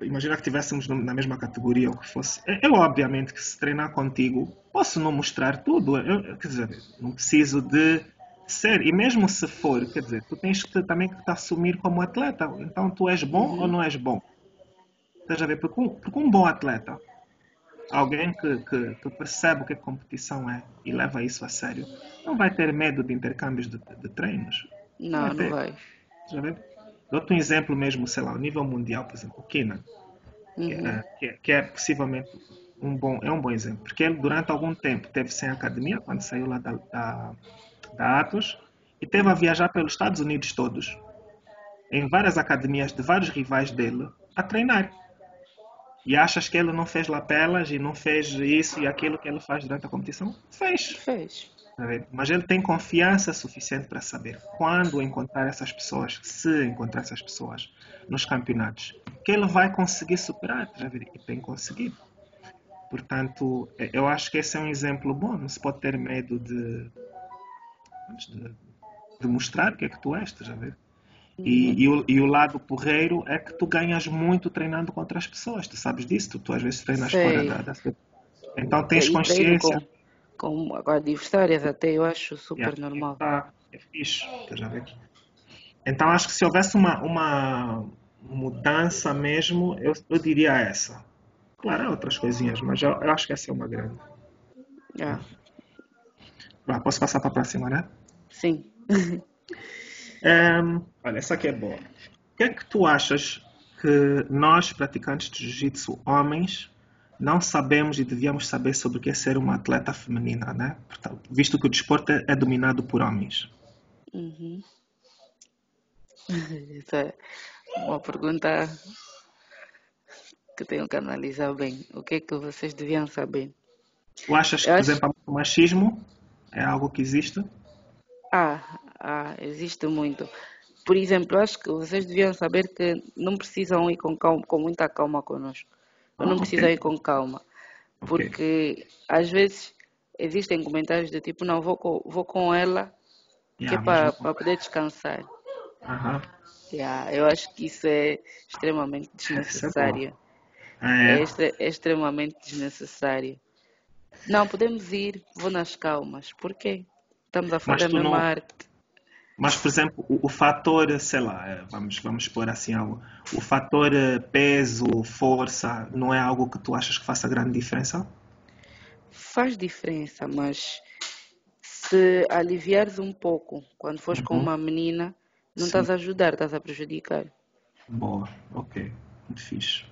imagina que estivéssemos na mesma categoria ou que fosse. Eu, obviamente, que se treinar contigo, posso não mostrar tudo. Eu, quer dizer, não preciso de ser. E mesmo se for, quer dizer, tu tens que também que te assumir como atleta. Então, tu és bom uhum. ou não és bom? Estás a ver? Porque um, porque um bom atleta, alguém que, que, que, percebe o que a competição é e leva isso a sério, não vai ter medo de intercâmbios de, de treinos. Não, não vai. Estás a ver? Dou-te um exemplo mesmo, sei lá, ao nível mundial, por exemplo, o Kenan, uhum. É, que, é, que, é possivelmente um bom, é um bom exemplo, porque ele durante algum tempo teve sem academia, quando saiu lá da, da, da Atos, e teve a viajar pelos Estados Unidos todos, em várias academias de vários rivais dele, a treinar. E achas que ele não fez lapelas e não fez isso e aquilo que ele faz durante a competição? Fez. Fez. Mas ele tem confiança suficiente para saber quando encontrar essas pessoas, se encontrar essas pessoas nos campeonatos, que ele vai conseguir superar, e tem conseguido. Portanto, eu acho que esse é um exemplo bom. Não se pode ter medo de, de, de mostrar o que é que tu és, já ver? E, e, o, e, o, lado porreiro é que tu ganhas muito treinando com outras pessoas. Tu sabes disso, tu, tu às vezes treinas Sei. fora da, da, Então tens consciência com adversárias até, eu acho super yeah, normal. Tá, é fixe, já ver. Então acho que se houvesse uma, uma mudança mesmo, eu, eu diria essa. Claro, há outras coisinhas, mas eu, eu acho que essa é uma grande. Yeah. Ah, posso passar para a próxima, né? Sim. um, olha, essa aqui é boa. O que é que tu achas que nós, praticantes de jiu-jitsu homens, não sabemos e devíamos saber sobre o que é ser uma atleta feminina, né? Portanto, visto que o desporto é, é dominado por homens. Uhum. [laughs] Essa é uma pergunta que tenho que analisar bem. O que é que vocês deviam saber? Tu achas que, por acho... exemplo, o machismo é algo que existe? Ah, ah, existe muito. Por exemplo, acho que vocês deviam saber que não precisam ir com, calma, com muita calma connosco eu não preciso okay. ir com calma. Porque okay. às vezes existem comentários do tipo, não, vou com, vou com ela, yeah, que é para, para poder descansar. Uh -huh. yeah, eu acho que isso é extremamente [laughs] é desnecessário. É, é, é, extremamente desnecessário. Não, podemos ir, vou nas calmas. Por quê? Estamos a fazer a mesma não... arte. Mas, por exemplo, o, o, fator, sei lá, eh, vamos, vamos pôr assim algo, o fator eh, peso, força, não é algo que tu achas que faça grande diferença? Faz diferença, mas se aliviares um pouco quando fores uhum. com uma menina, não Sim. estás a ajudar, estás a prejudicar. Boa, ok, muito fixe.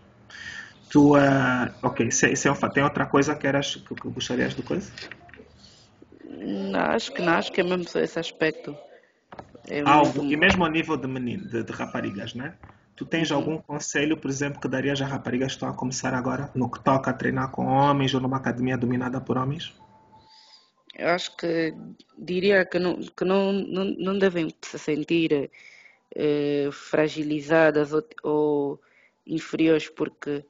Tu, uh, ok, se, se é um, tem outra coisa que, eras, que, que gostarias de coisa? Não, acho que não, acho que é mesmo só esse aspecto. É Algo, muito... e mesmo a nível de, menino, de, de raparigas, né? Tu tens uhum. algum conselho, por exemplo, que darias a raparigas que estão a começar agora, no que toca a treinar com homens ou numa academia dominada por homens? Eu acho que diria que não, que não, não, não devem se sentir eh, fragilizadas ou, ou inferiores, porque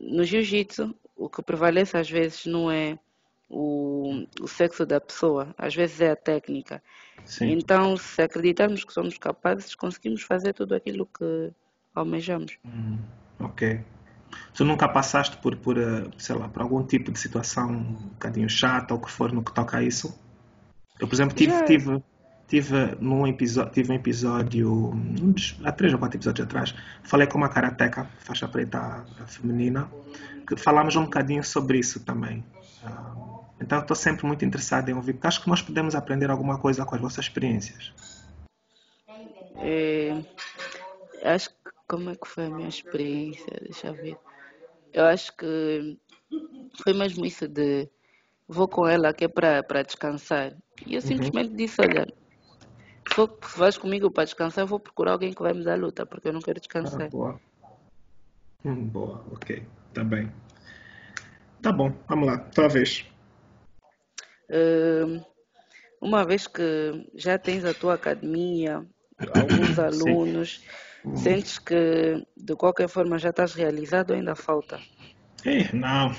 no jiu-jitsu o que prevalece às vezes não é o, o sexo da pessoa, às vezes é a técnica. Sim. Então, se acreditarmos que somos capazes, conseguimos fazer tudo aquilo que almejamos. Hum, ok. Tu nunca passaste por, por, eh, sei lá, por algum tipo de situação um bocadinho chata ou que for no que toca a isso? Eu, por exemplo, tive, Já. tive, tive, num episódio, tive um episódio, um dos- há três ou quatro episódios atrás, falei com uma karateca, faixa preta feminina, que falámos um bocadinho sobre isso também. Ah, Então, estou sempre muito interessado em ouvir, porque acho que nós podemos aprender alguma coisa com as vossas experiências. É, acho que como é que foi a minha experiência? Deixa eu ver. Eu acho que foi mesmo isso de vou com ela que é para descansar. E eu simplesmente disse, olha, se, for, se vais comigo para descansar, eu vou procurar alguém que vai me dar luta, porque eu não quero Ah, descansar. boa. Hum, boa, ok. Tá bem. Tá bom, vamos lá, tua vez. Uma vez que já tens a tua academia, alguns [coughs] Sim. alunos, sentes que de qualquer forma já estás realizado ou ainda falta? Eh, não.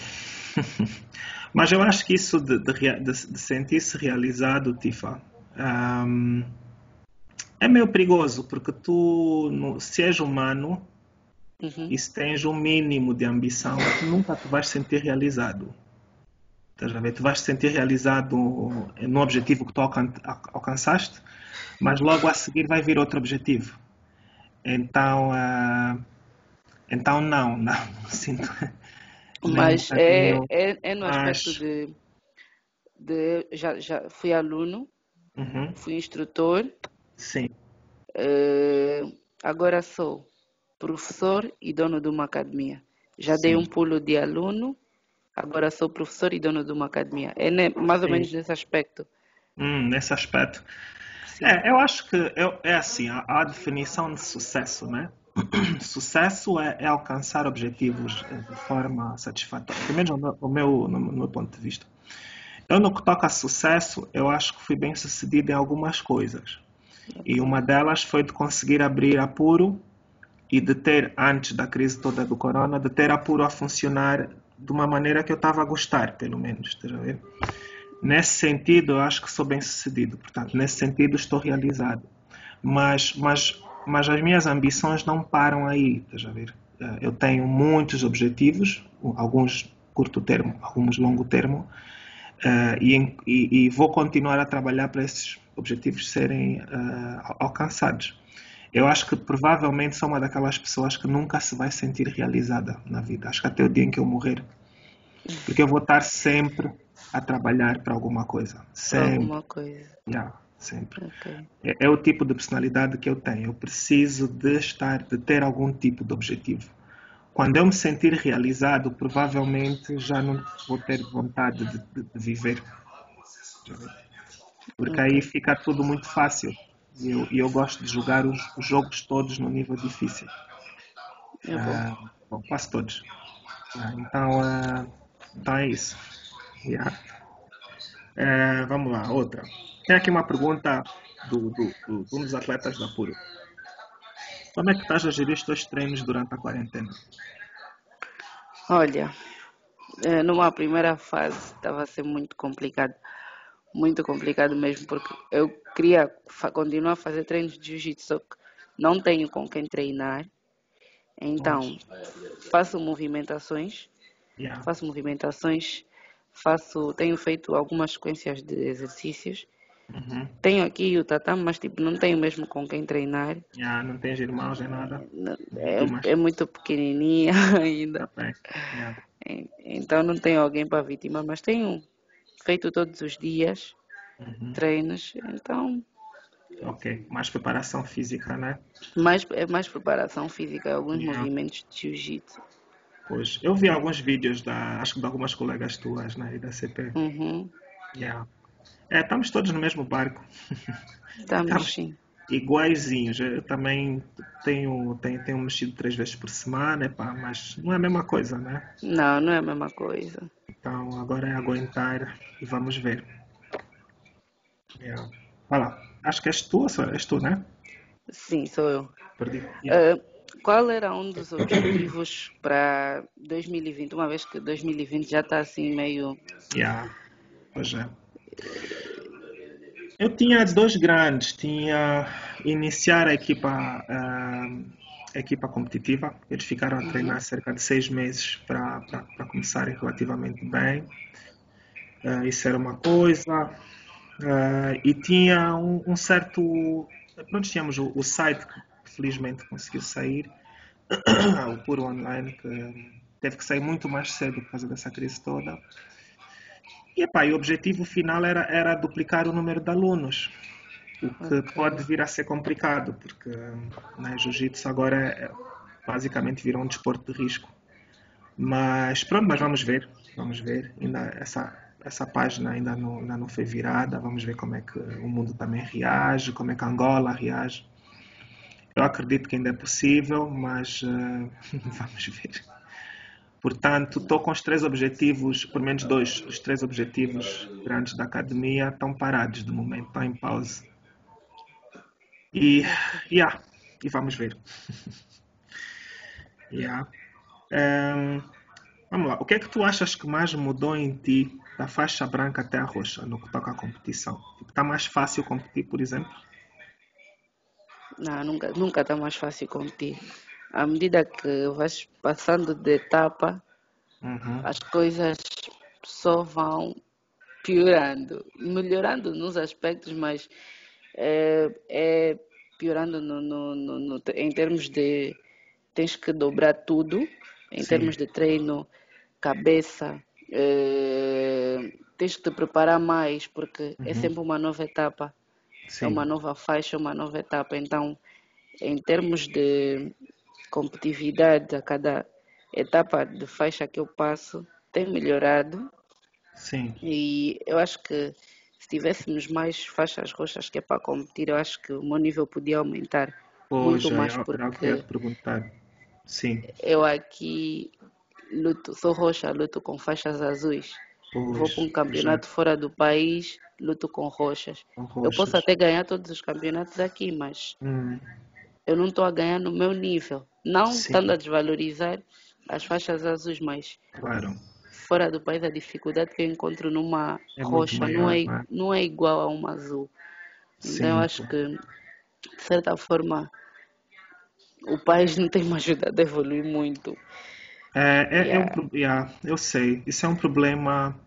[laughs] Mas eu acho que isso de, de de- sentir-se realizado, Tifa, ahm, é meio perigoso, porque tu, no- se és humano Uhum. e se tens um mínimo de ambição, tu nunca te vais sentir realizado. Estás a ver? Tu vais te sentir realizado no objetivo que tu alcan- alcançaste, mas logo a seguir vai vir outro objetivo. Então, ah, então não, não, não [laughs] sinto. Mas é, é, é no aspecto Mas, de, de já, já fui aluno, uhum, fui instrutor, sim, eh, agora sou professor e dono de uma academia. Já dei um sim, pulo de aluno, agora sou professor e dono de uma academia. É mais ou sim. menos nesse aspecto. Hum, nesse aspecto. Sim. É, eu acho que eu, é assim, a, a definição de sucesso, né? [clears throat] Sucesso é, é alcançar objetivos eh, de forma satisfatória. Pelo menos no meu, no meu, no meu ponto de vista. Eu, no que toca a sucesso, eu acho que fui bem sucedido em algumas coisas. E uma delas foi de conseguir abrir Apuro e de ter, antes da crise toda do corona, de ter Apuro a funcionar de uma maneira que eu estava a gostar, pelo menos. a ver? Nesse sentido, eu acho que sou bem sucedido. Portanto, nesse sentido, estou realizado. Mas, mas, mas as minhas ambições não param aí. Estás a ver? Eh, Eu tenho muitos objetivos, alguns curto termo, alguns longo termo, eh, e, e- e vou continuar a trabalhar para esses objetivos serem eh, al- alcançados. Eu acho que provavelmente sou uma daquelas pessoas que nunca se vai sentir realizada na vida. Acho que até o dia em que eu morrer. Porque eu vou estar sempre a trabalhar para alguma coisa. Sempre. alguma coisa. Yeah, sempre. Ok. É, é o tipo de personalidade que eu tenho. Eu preciso de estar, de ter algum tipo de objetivo. Quando eu me sentir realizado, provavelmente já não vou ter vontade de, de- de viver. Porque aí Ok. fica tudo muito fácil. E eu, e eu gosto de jogar os, os jogos todos no nível difícil. É bom. Ah, bom, quase todos. Ah, então, ah, então é isso. Yeah. Eh, vamos lá, outra. Tem aqui uma pergunta do, do, do- de um dos atletas da Puro. Como é que estás a gerir os teus treinos durante a quarentena? Olha, eh, numa primeira fase estava a ser muito complicado. Muito complicado mesmo, porque eu queria continuar a fazer treinos de jiu-jitsu, só que não tenho com quem treinar. Então, faço movimentações, Yeah. faço movimentações, faço, tenho feito algumas sequências de exercícios. Uhum. Tenho aqui o tatame, mas tipo, não tenho mesmo com quem treinar. Yeah, não tens irmãos nem nada? É, é muito pequenininha [laughs] ainda. Tá. Yeah. En- Então não tenho alguém para vítima, mas tenho feito todos os dias Uhum. treinos. Então, Ok. Mais preparação física, né? mais, é mais preparação física, alguns Yeah. movimentos de jiu-jitsu. Pois. Eu vi alguns vídeos da, acho que de algumas colegas tuas, né? E da CP. Uhum. Yeah. É, estamos todos no mesmo barco. [laughs] Estamos Estamos sim. iguaizinhos. Eu também tenho, tenho, tenho mexido três vezes por semana, epá, mas não é a mesma coisa, né? Não, não é a mesma coisa. Então agora é aguentar e vamos ver. Yeah. Vai lá. Acho que és tu, és tu, né? Sim, sou eu. Perdi. Yeah. Ah, qual era um dos objetivos para 2020, uma vez que 2020 já está assim meio Yeah. Pois é. Eu tinha dois grandes. Tinha iniciar a equipa, uh, equipa competitiva. Eles ficaram a treinar cerca de seis meses para começarem relativamente bem. Uh, isso era uma coisa. Uh, e tinha um, um, certo. Pronto, tínhamos o, o, site que felizmente conseguiu sair, [coughs] o Puro Online, que teve que sair muito mais cedo por causa dessa crise toda. E, epá, e o objetivo final era, era duplicar o número de alunos, o que okay. pode vir a ser complicado, porque né, jiu-jitsu agora é, basicamente virou um desporto de risco. Mas pronto, mas vamos ver, vamos ver. Ainda essa, essa página ainda não, ainda não foi virada, vamos ver como é que o mundo também reage, como é que Angola reage. Eu acredito que ainda é possível, mas uh, [laughs] vamos ver. Portanto, estou com os três objetivos, pelo menos dois, os três objetivos grandes da academia estão parados de momento, estão em pausa. E, yeah, e vamos ver. [laughs] yeah. Um, vamos lá, o que é que tu achas que mais mudou em ti da faixa branca até a roxa no que toca à competição? Está mais fácil competir, por exemplo? Não, nunca, nunca está mais fácil competir à medida que vais passando de etapa, uhum. as coisas só vão piorando, melhorando nos aspectos, mas é, é piorando no, no, no, em termos de tens que dobrar tudo, em Sim. termos de treino, cabeça, é, tens que te preparar mais, porque é uhum. é sempre uma nova etapa, é Sim. é uma nova faixa, uma nova etapa. Então, em termos de competitividade a cada etapa de faixa que eu passo tem melhorado. Sim. E eu acho que se tivéssemos mais faixas roxas que é para competir, eu acho que o meu nível podia aumentar pois, muito mais. Porque eu perguntar. Sim. Eu aqui luto, sou roxa, luto com faixas azuis. Pois, Vou para um campeonato já. fora do país, luto com roxas. com roxas. Eu posso até ganhar todos os campeonatos aqui, mas hum. eu não estou a ganhar no meu nível. Não Sim. estando a desvalorizar as faixas azuis, mas claro. Fora do país a dificuldade que eu encontro numa é roxa maior, não, é, né? não é igual a uma azul. Sim, então eu acho que, de certa forma, o país não tem me ajudado a evoluir muito. É, é, yeah. é um, yeah, eu sei. Isso é um problema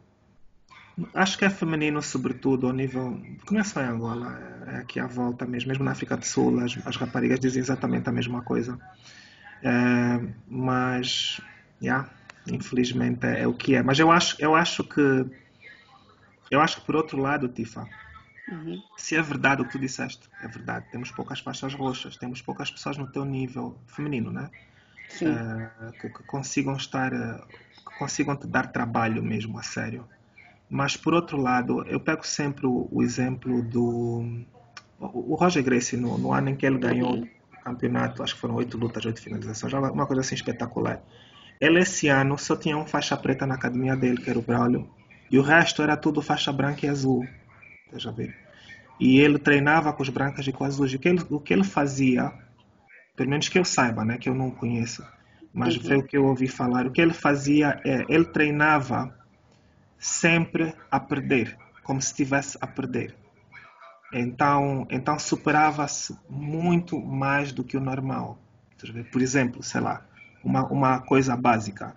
Acho que é feminino, sobretudo, ao nível. Porque não é só em Angola, é aqui à volta mesmo. Mesmo na África do Sul, as, as raparigas dizem exatamente a mesma coisa. É, mas, yeah, infelizmente é, é, o que é. Mas eu acho, eu acho que. Eu acho que, por outro lado, Tifa, uhum. se é verdade o que tu disseste, é verdade. Temos poucas faixas roxas, temos poucas pessoas no teu nível feminino, né? Sim. É, que, que consigam estar. Que consigam te dar trabalho mesmo, a sério. Mas, por outro lado, eu pego sempre o, o exemplo do o Roger Gracie, no, no, ano em que ele ganhou o campeonato, acho que foram oito lutas, oito finalizações, uma coisa assim espetacular. Ele, esse ano, só tinha um faixa preta na academia dele, que era o Braulio, e o resto era tudo faixa branca e azul. Deixa ver. E ele treinava com os brancas e com as azuis. O que ele, o que ele fazia, pelo menos que eu saiba, né, que eu não conheço, mas uhum. foi o que eu ouvi falar, o que ele fazia é, ele treinava sempre a perder, como se estivesse a perder. Então, então superava-se muito mais do que o normal. Por exemplo, sei lá, uma, uma coisa básica.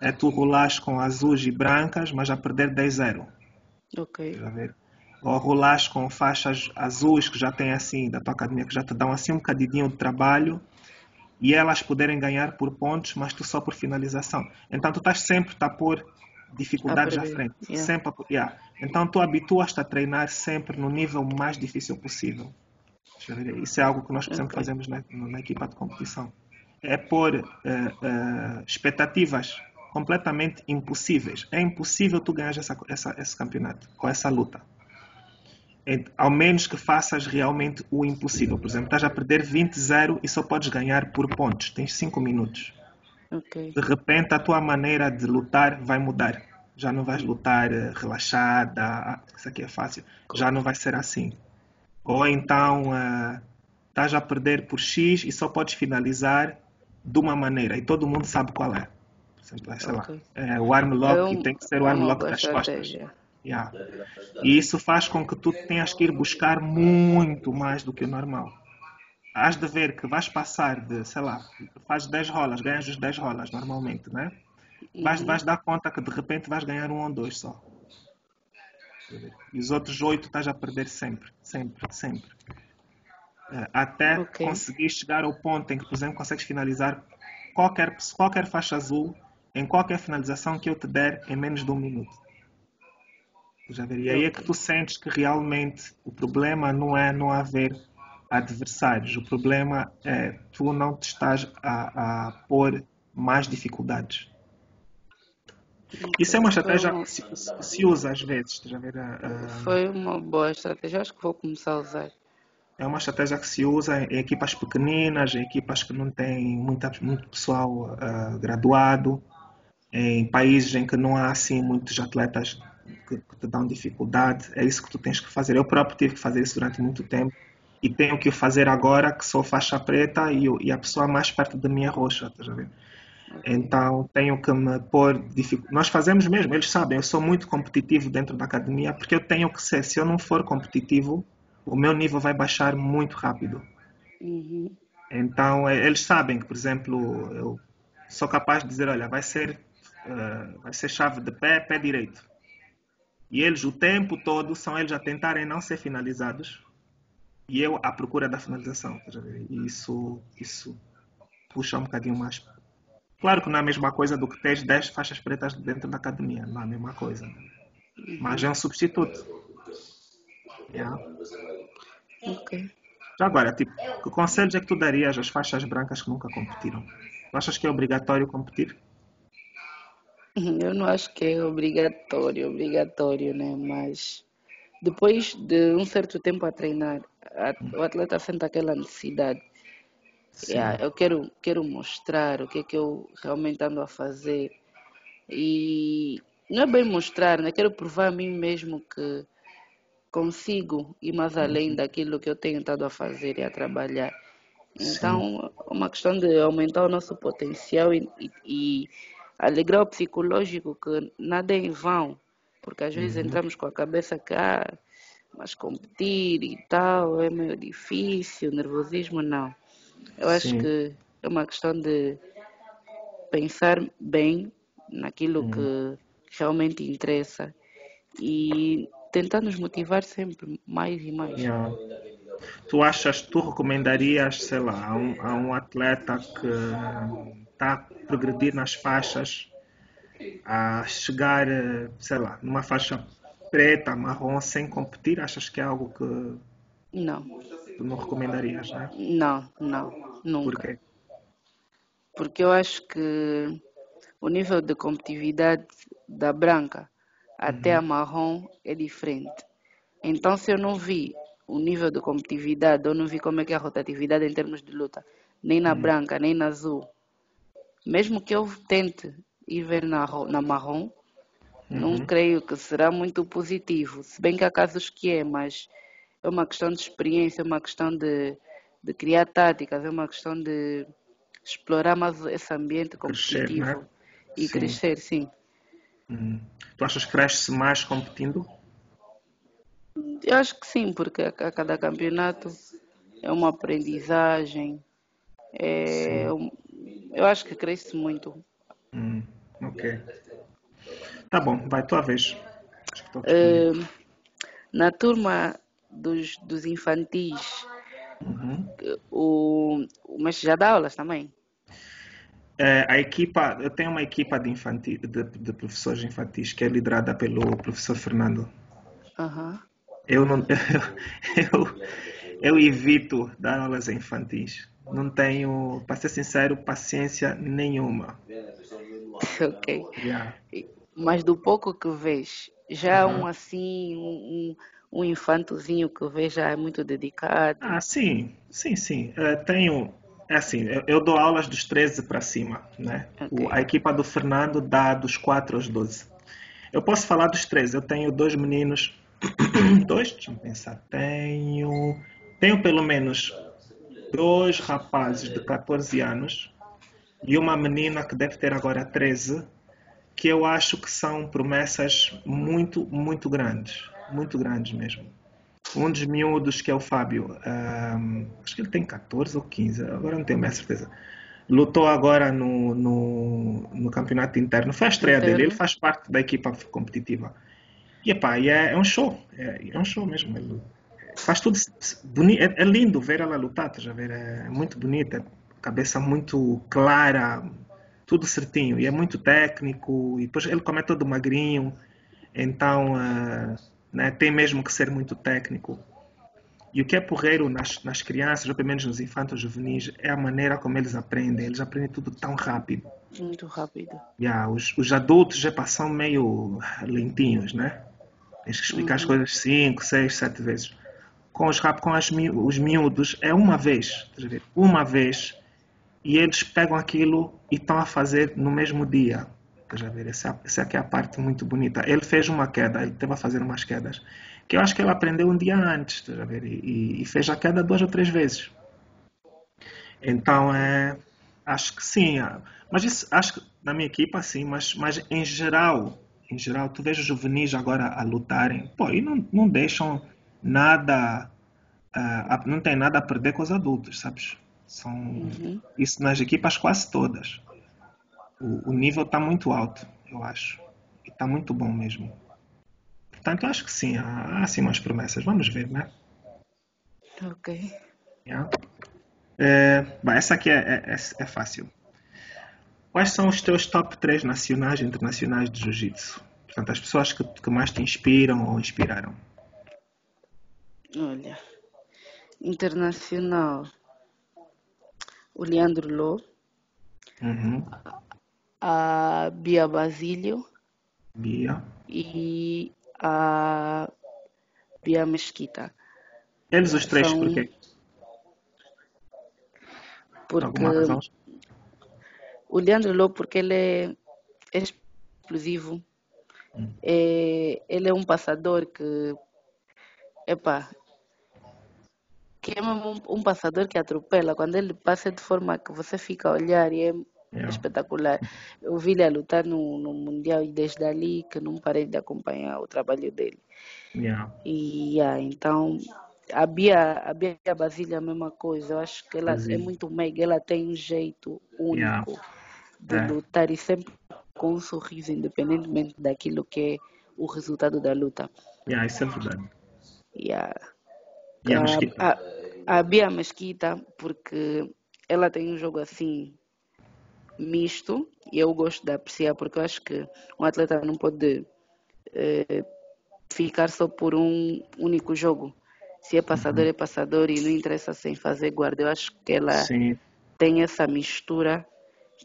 É tu rolares com azuis e brancas, mas a perder 10-0. Ok. Ou rolares com faixas azuis que já tem assim, da tua academia, que já te dão assim um bocadinho de trabalho e elas poderem ganhar por pontos, mas tu só por finalização. Então tu estás sempre a pôr dificuldades à frente. Yeah. Sempre, yeah. Então tu habituas-te a treinar sempre no nível mais difícil possível. Isso é algo que nós, exemplo, okay. fazemos na, na, equipa de competição. É pôr uh, uh, expectativas completamente impossíveis. É impossível tu ganhar essa, essa, esse campeonato com essa luta. É, ao menos que faças realmente o impossível. Por exemplo, estás a perder 20-0 e só podes ganhar por pontos. Tens 5 minutos. Okay. De repente a tua maneira de lutar vai mudar. Já não vais lutar eh, relaxada, ah, isso aqui é fácil. Já não vai ser assim. Ou então uh, estás a perder por X e só podes finalizar de uma maneira e todo mundo sabe qual é. Exemplo, sei okay. lá, é, o arm lock é um, tem que ser o arm lock das costas. Yeah. E isso faz com que tu tenhas que ir buscar muito mais do que o normal. Has de ver que vais passar de, sei lá, fazes 10 rolas, ganhas os 10 rolas normalmente, né? Vais, vais dar conta que de repente vais ganhar um ou dois só. E os outros oito estás a perder sempre, sempre, sempre. Eh, Até Ok. conseguir chegar ao ponto em que, por exemplo, consegues finalizar qualquer, qualquer faixa azul em qualquer finalização que eu te der em menos de um minuto. Já ver? E aí é que tu sentes que realmente o problema não é não haver adversários, o problema é tu não te estás a, a pôr mais dificuldades. Isso é uma estratégia uma, que se, se usa às vezes, a ver? A- a- foi uma boa estratégia. Acho que vou começar a usar. É uma estratégia que se usa em equipas pequeninas, em equipas que não têm muita, muito pessoal ah, graduado, em países em que não há assim muitos atletas que, que te dão dificuldade. É isso que tu tens que fazer. Eu próprio tive que fazer isso durante muito tempo e tenho que fazer agora que sou faixa preta e, e a pessoa mais perto de mim é roxa, estás a? Então tenho que me pôr. Nós fazemos mesmo, eles sabem, eu sou muito competitivo dentro da academia porque eu tenho que ser. Se eu não for competitivo, o meu nível vai baixar muito rápido. Uhum. Então eh, eles sabem que, por exemplo, eu sou capaz de dizer, olha, vai ser, eh, vai ser chave de pé, pé direito. E eles o tempo todo são eles a tentarem não ser finalizados e eu à procura da finalização. E isso, isso puxa um bocadinho mais. Claro que não é a mesma coisa do que ter 10 faixas pretas dentro da academia, não é a mesma coisa. Mas é um substituto. Yeah. Ok. Já agora, tipo, que conselhos é que tu darias às faixas brancas que nunca competiram? Tu achas que é obrigatório competir? [laughs] Eu não acho que é obrigatório, obrigatório, né? Mas depois de um certo tempo a treinar, a- o atleta sente aquela necessidade. Yeah, eu quero, quero mostrar o que é que eu realmente ando a fazer. E não é bem mostrar, né? Quero provar a mim mesmo que consigo ir mais além daquilo que eu tenho estado a fazer e a trabalhar. Então, é uma questão de aumentar o nosso potencial e, e, e alegrar o psicológico, que nada é em vão, porque às vezes entramos com a cabeça que, ah, mas competir e tal é meio difícil, nervosismo, não. Eu acho Sim. que é uma questão de pensar bem naquilo que realmente interessa e tentar nos motivar sempre mais e mais. Yeah. Tu achas, tu recomendarias, sei lá, a um, a um atleta que está a progredir nas faixas a chegar, sei lá, numa faixa preta, marrom, sem competir? Achas que é algo que Não, tu não recomendarias, né? não, não, nunca. Por quê? Porque eu acho que o nível de competitividade da branca até a marrom é diferente. Então, se eu não vi o nível de competitividade, eu não vi como é que é a rotatividade em termos de luta, nem na branca, nem na azul, mesmo que eu tente ir ver na, na marrom, não creio que será muito positivo. Se bem que há casos que é, mas é uma questão de experiência, é uma questão de, de criar táticas, é uma questão de explorar mais esse ambiente Crescer, competitivo né? e Sim. crescer, sim. Hum. Tu achas que cresce mais competindo? Eu acho que sim, porque a, cada campeonato é uma aprendizagem. É, um- eu acho que cresce muito. Hum, ok. Tá bom, vai tua vez. Eh, na turma dos, dos infantis, Uhum. o, o mestre já dá aulas também? É, a equipa, eu tenho uma equipa de, infanti, de, de professores infantis que é liderada pelo professor Fernando. Aham. Eu não, [laughs] eu, eu evito dar aulas a infantis. Não tenho, para ser sincero, paciência nenhuma. [laughs] ok. Yeah. Mas do pouco que vês, já Aham. um assim, um, um, um infantozinho que vês já é muito dedicado. Ah, sim, sim, sim. Eh, tenho, é assim, eu, eu dou aulas dos 13 para cima, né? O- Ok. a equipa do Fernando dá dos 4 aos 12. Eu posso falar dos 13. Eu tenho dois meninos, [coughs] dois, deixa eu pensar. Tenho, tenho pelo menos dois rapazes de 14 anos e uma menina que deve ter agora 13, que eu acho que são promessas muito, muito grandes. Muito grandes mesmo. Um dos miúdos, que é o Fábio, um, acho que ele tem 14 ou 15, agora não tenho mais certeza. Lutou agora no, no, no campeonato interno. Foi a estreia dele, ele faz parte da equipa competitiva. E, epá, é, é um show, é, é, um show mesmo. Ele faz tudo bonito, é, é, lindo ver ela lutar, já ver, é muito bonita, cabeça muito clara, tudo certinho. E é muito técnico, e depois ele come todo magrinho, então uh, né, tem mesmo que ser muito técnico. E o que é porreiro nas, nas crianças, ou pelo menos nos infantos juvenis, é a maneira como eles aprendem. Eles aprendem tudo tão rápido. Muito rápido. Yeah, os, os adultos já passam meio lentinhos, né? Tens que explicar uhum. as coisas cinco, seis, sete vezes. Com os com as, os miúdos é uma vez, uma vez, e eles pegam aquilo e estão a fazer no mesmo dia. Ver, essa, essa aqui é a parte muito bonita. Ele fez uma queda, ele teve a fazer umas quedas, que eu acho que ele aprendeu um dia antes, ver, e, e fez a queda duas ou três vezes. Então, é, acho que sim. Mas isso, acho que na minha equipa, sim, mas, mas em geral, em geral, tu vês os juvenis agora a lutarem, pô, e não, não deixam nada, uh, não tem nada a perder com os adultos, sabes? São, uhum. Isso nas equipas quase todas. O, o nível está muito alto, eu acho. E está muito bom mesmo. Portanto, eu acho que sim, há, há sim umas promessas. Vamos ver, né? Ok. Yeah. É, bom, essa aqui é, é, é, é fácil. Quais são os teus top 3 nacionais e internacionais de jiu-jitsu? Portanto, as pessoas que, que mais te inspiram ou inspiraram. Olha, internacional, o Leandro Lô, uhum. A Bia Basílio Bia. e a Bia Mesquita. Eles os três, São... por quê? Porque o Leandro Lobo, porque ele é, é explosivo, hum. é, ele é um passador que, epá, que é um, um, passador que atropela. Quando ele passa de forma que você fica a olhar e é yeah. espetacular. Eu vi ele a lutar no, no Mundial e desde ali que não parei de acompanhar o trabalho dele. Yeah. E yeah, então a Bia, a Bia Basília é a mesma coisa. Eu acho que ela é muito meiga, ela tem um jeito único. Yeah de é. lutar e sempre com um sorriso, independentemente daquilo que é o resultado da luta. Yeah, isso é verdade. Yeah. E a? A, a Bia Mesquita, porque ela tem um jogo assim misto e eu gosto de apreciar porque eu acho que um atleta não pode eh, ficar só por um único jogo. Se é passador, uhum. é passador e não interessa sem fazer guarda. Eu acho que ela Sim. tem essa mistura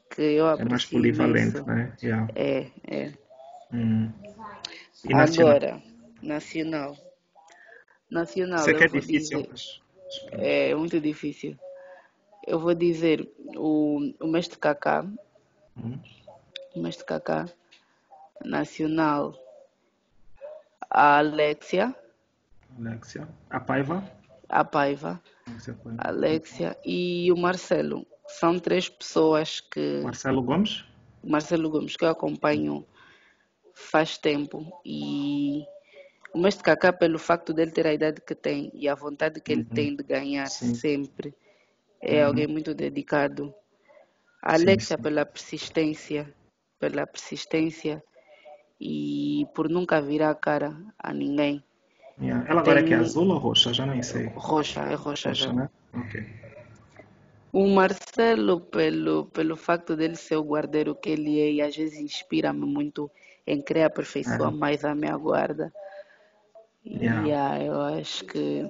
que eu É mais polivalente, isso. né? Yeah. É, é. Hum. E nacional? Agora, nacional. Nacional. Isso é que é difícil. Dizer, é muito difícil. Eu vou dizer o, o mestre Kaká. Hum. O mestre Kaká. Nacional. A Alexia. Alexia. A Paiva. A Paiva. Alexia e o Marcelo são três pessoas que. Marcelo Gomes? Marcelo Gomes, que eu acompanho faz tempo e o mestre Kaká, pelo facto dele ter a idade que tem e a vontade que ele uhum. tem de ganhar sim. sempre, é uhum. alguém muito dedicado. A Alexia, sim, pela persistência, pela persistência e por nunca virar a cara a ninguém. Yeah. Ela agora tem... é que é azul ou roxa? Já nem sei. Roxa, é roxa, roxa já. Né? Ok. O Marcelo, pelo, pelo facto dele ser o guardeiro que ele é, e às vezes inspira-me muito em querer aperfeiçoar é. mais a minha guarda. Yeah. Yeah, eu acho que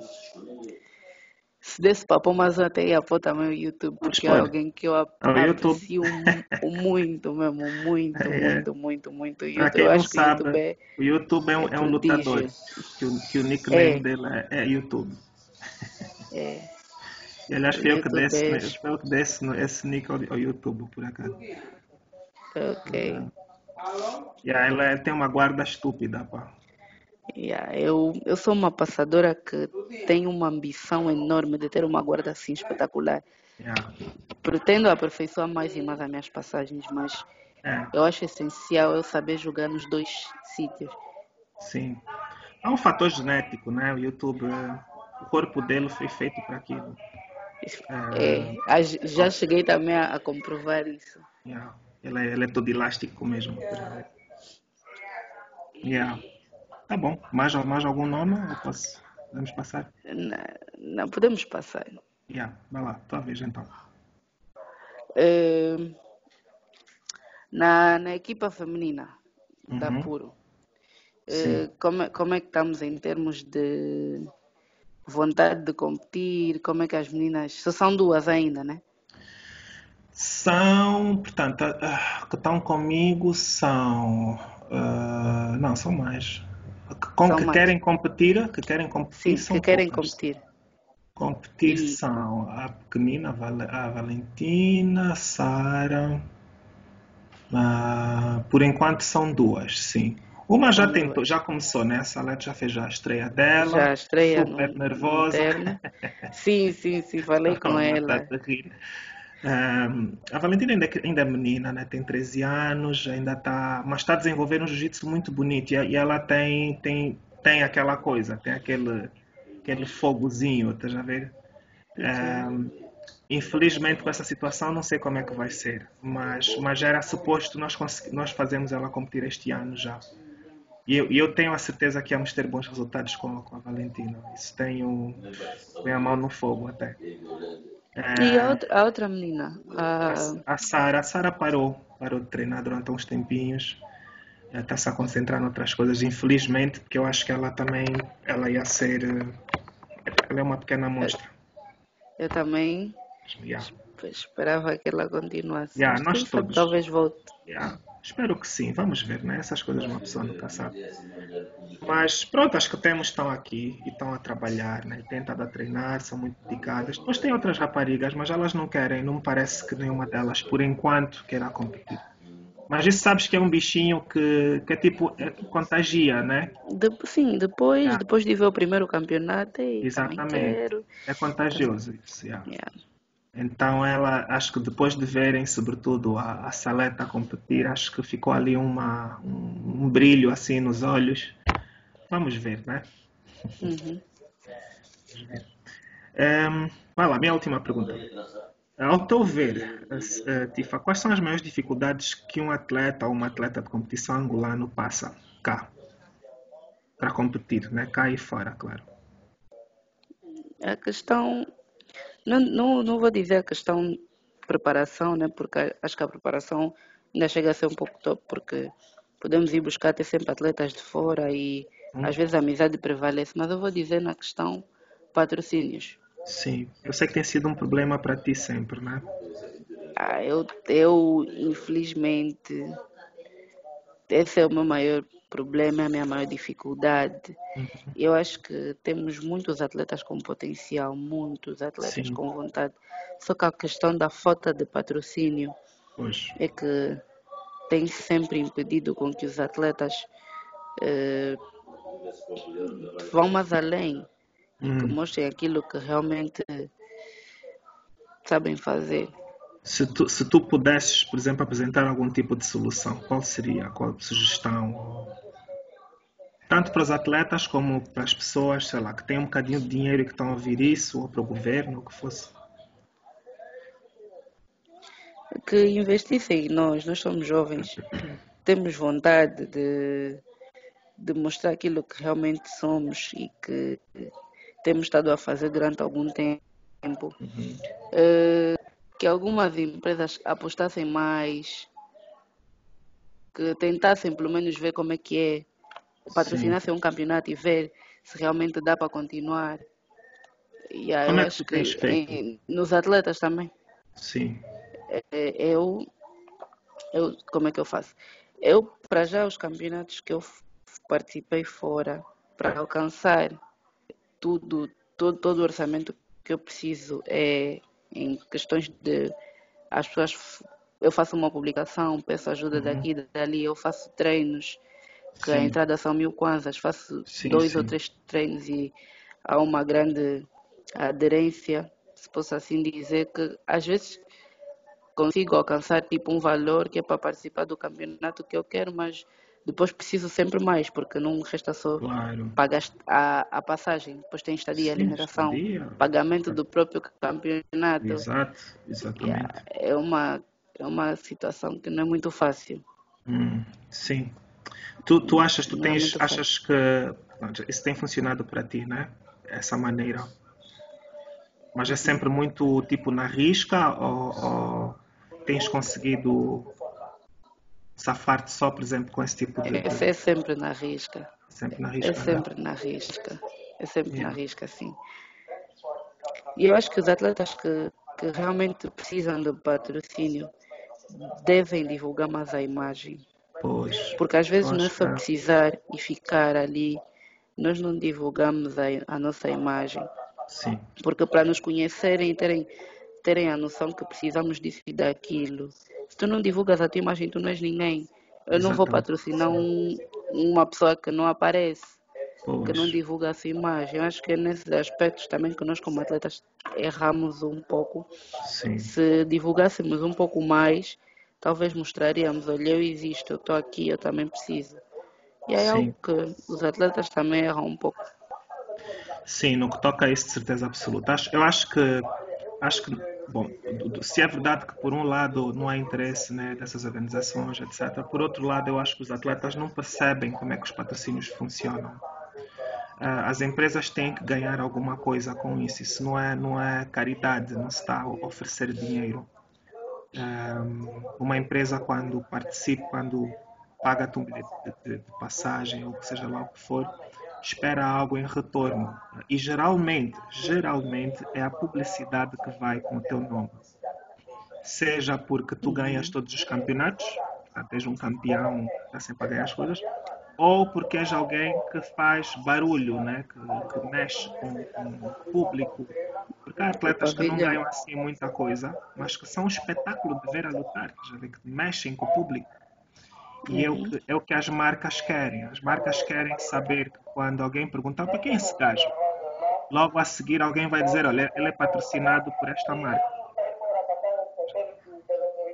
se desse papo, mas eu até ia pôr também o YouTube, porque é alguém que eu é aprecio muito mesmo, muito, é. muito, muito, muito. Para quem não sabe, o YouTube é, o YouTube é um, é um lutador, que o, que nickname é. dele é, YouTube. É. E aliás, foi eu que desse, eu que desse esse nick ao, YouTube, por acaso. Ok. Uh, yeah, ela tem uma guarda estúpida, pá. Yeah, eu, eu sou uma passadora que tem uma ambição enorme de ter uma guarda assim espetacular. Yeah. Pretendo aperfeiçoar mais e mais as minhas passagens, mas É, Eu acho essencial eu saber jogar nos dois sítios. sim. É um fator genético, né? O YouTube, o corpo dele foi feito para aquilo. É, a- já cheguei também a, a comprovar isso. Yeah. Ele, é, ele é todo elástico mesmo. Yeah. Tá bom. Mais, mais algum nome? Eu posso... Podemos passar? Não, não podemos passar. Yeah. Vai lá, tua vez então. Eh, na, na equipa feminina da Uhum. Puro, Sim. eh, como, é- como é que estamos em termos de vontade de competir? Como é que as meninas. Só são duas ainda, né? São, portanto, ah, que estão comigo são. ah, não, são mais. Com, São que mais. querem competir, que querem competir, Sim, são que querem poucas. competir. Competir E- são a pequenina, a Val- a Valentina, a Sara. ah, por enquanto são duas, sim. Uma já duas. já começou, né? A Salete já fez já a estreia dela. Já estreia no, super no nervosa. interno. [laughs] Sim, sim, sim, falei com Uma ela. Tá a Valentina ainda, é- ainda é menina, né? tem 13 anos, ainda está, mas está a desenvolver um jiu-jitsu muito bonito e, e ela tem, tem, tem aquela coisa, tem aquele, aquele fogozinho, estás a ver? Infelizmente com essa situação não sei como é que vai ser, mas, mas era suposto nós, nós fazemos ela competir este ano já. E eu, eu tenho a certeza que vamos ter bons resultados com, com a Valentina. Isso tenho a mão no fogo até. E a outra, a outra menina, a, A Sara, a Sara parou, parou de treinar durante uns tempinhos. Está-se a concentrar em outras coisas, infelizmente, porque eu acho que ela também, ela ia ser, ela é uma pequena monstra. eu também Yeah, esperava que ela continuasse. Yeah, nós todos. talvez volte. yeah. Espero que sim, vamos ver, né? Essas coisas uma pessoa nunca sabe. Mas pronto, as que temos estão aqui e estão a trabalhar, né? Têm estado a treinar, são muito dedicadas. Depois tem outras raparigas, mas elas não querem, não me parece que nenhuma delas, por enquanto, queira competir. Mas isso sabes que é um bichinho que, que é tipo, é, que contagia, né? De- sim, depois, Yeah. depois de ver o primeiro campeonato, e também Exatamente. É contagioso isso, yeah. Yeah. Então ela, acho que depois de verem, sobretudo, a, a Saleta competir, acho que ficou ali uma, um, um brilho assim nos olhos. Vamos ver, né? Uhum. Ehm, vai lá, minha última pergunta. Ao teu ver, eh, Tifa, quais são as maiores dificuldades que um atleta ou uma atleta de competição angolano passa cá? Para competir, né? Cá e fora, claro. A questão, não, não, não vou dizer a questão de preparação, né? Porque acho que a preparação ainda chega a ser um pouco top, porque podemos ir buscar até sempre atletas de fora e Hum. às vezes a amizade prevalece, mas eu vou dizer na questão patrocínios. Sim, eu sei que tem sido um problema para ti sempre, né? Ah, eu, eu, infelizmente, esse é o meu maior problema, é a minha maior dificuldade. Eu acho que temos muitos atletas com potencial, muitos atletas Sim. com vontade. Só que a questão da falta de patrocínio Pois, é que tem sempre impedido com que os atletas eh, vão mais além, que Hum. mostrem aquilo que realmente sabem fazer. Se tu, se tu pudesses, por exemplo, apresentar algum tipo de solução, qual seria? Qual sugestão? Tanto para os atletas como para as pessoas, sei lá, que têm um bocadinho de dinheiro e que estão a ouvir isso, ou para o governo, o que fosse. que investissem em nós, nós somos jovens, temos vontade de, de mostrar aquilo que realmente somos e que temos estado a fazer durante algum tempo. Eh, que algumas empresas apostassem mais, que tentassem pelo menos ver como é que é, patrocinassem um campeonato e ver se realmente dá para continuar. E aí Como eu é que acho que feito? em- nos atletas também. Sim. É, eu, eu, como é que eu faço? Eu, para já, os campeonatos que eu participei fora, para alcançar tudo, todo, todo o orçamento que eu preciso é em questões de as pessoas, eu faço uma publicação, peço ajuda daqui e dali, eu faço treinos, que a Sim. entrada são mil kwanzas, faço Sim, dois ou sim. três treinos e há uma grande aderência, se posso assim dizer, que às vezes consigo alcançar tipo um valor que é para participar do campeonato que eu quero, mas depois preciso sempre mais, porque não resta só Claro. pagar a, a passagem, depois tem estadia, Sim, alimentação, estadia. pagamento do próprio campeonato. Exato, exatamente. é uma, é uma situação que não é muito fácil. Hum, sim. Tu, tu achas, tu é tens, fácil. achas que isso tem funcionado para ti, né? Essa maneira. Mas é sempre muito tipo na risca ou, ou tens conseguido safar-te só, por exemplo, com esse tipo de, É, é sempre na risca. sempre na É risca, né? sempre na risca. É sempre na Yeah. risca, sim. E eu acho que os atletas que, que realmente precisam de patrocínio devem divulgar mais a imagem. Pois, Porque às vezes não é só é. precisar e ficar ali, nós não divulgamos a, a nossa imagem. Sim, Porque para nos conhecerem e terem, terem a noção que precisamos disso e daquilo. Se tu não divulgas a tua imagem, tu não és ninguém. Eu não vou patrocinar um, uma pessoa que não aparece, que não Pois, divulga a sua imagem. Eu acho que é nesses aspectos também que nós, como atletas, erramos um pouco. sim, Se divulgássemos um pouco mais, talvez mostraríamos: olha, eu existo, eu estou aqui, eu também preciso. E é algo que os atletas também erram um pouco. Sim, no que toca a isso, de certeza absoluta. Eu acho que, acho que, bom, se é verdade que por um lado não há interesse, né, dessas organizações, etc. Por outro lado, eu acho que os atletas não percebem como é que os patrocínios funcionam. Ah, As empresas têm que ganhar alguma coisa com isso. Isso não é, não é caridade, não está a oferecer dinheiro. Ahm, uma empresa quando participa, quando paga-te um bilhete de, de- de passagem ou seja lá o que for, espera algo em retorno. E geralmente, geralmente é a publicidade que vai com o teu nome. Seja porque tu ganhas todos os campeonatos, portanto, és um campeão, está sempre a ganhar as coisas, ou porque és alguém que faz barulho, né? que, que mexe com, com o público. Porque há atletas que não ganham assim muita coisa, mas que são um espetáculo de ver a lutar, já vê, que mexem com o público. E é o, Uhum. que, é o que as marcas querem. As marcas querem saber que quando alguém perguntar para quem é esse gajo, logo a seguir alguém vai dizer, olha, ele é patrocinado por esta marca.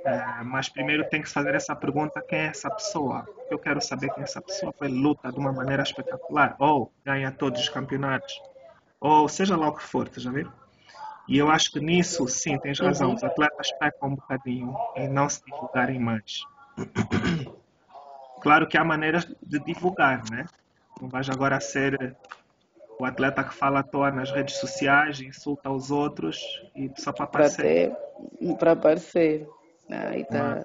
É, mas primeiro tem que fazer essa pergunta, quem é essa pessoa? Eu quero saber quem é essa pessoa. Ele luta de uma maneira espetacular, ou ganha todos os campeonatos, ou seja lá o que for, estás a ver? E eu acho que nisso, sim, tens razão. Uhum. Os atletas pecam um bocadinho em não se divulgarem mais. Claro que há maneiras de divulgar, né? Não vais agora ser o atleta que fala à toa nas redes sociais, insulta os outros e só para aparecer. para aparecer. Aí é? está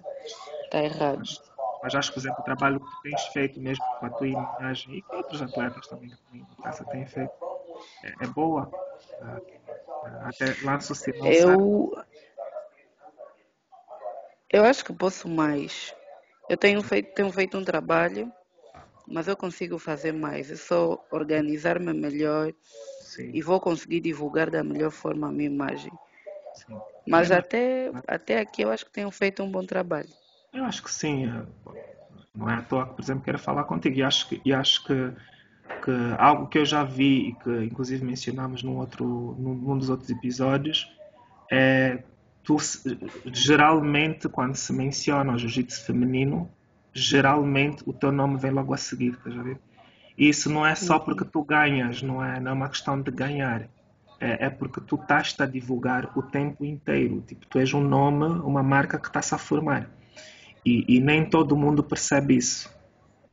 tá errado. Mas, mas acho que, por exemplo, o trabalho que tu tens feito mesmo com a tua imagem e que outros atletas também que casa têm feito é, é boa. Ah, ah, Até lança o sinal, sabe? Eu, eu acho que posso mais. Eu tenho feito, tenho feito um trabalho, mas eu consigo fazer mais. É só organizar-me melhor Sim, e vou conseguir divulgar da melhor forma a minha imagem. sim. Mas É, até, até aqui eu acho que tenho feito um bom trabalho. Eu acho que sim. eh, Não é à toa que, por exemplo, quero falar contigo. E acho que, e acho que, que algo que eu já vi e que, inclusive, mencionamos num, outro, num, num dos outros episódios é tu, geralmente, quando se menciona o jiu-jitsu feminino, geralmente o teu nome vem logo a seguir, estás a ver? E isso não é só porque tu ganhas, não é, não é uma questão de ganhar. É, é porque tu estás a divulgar o tempo inteiro. Tipo, tu és um nome, uma marca que está-se a formar. E, e nem todo mundo percebe isso.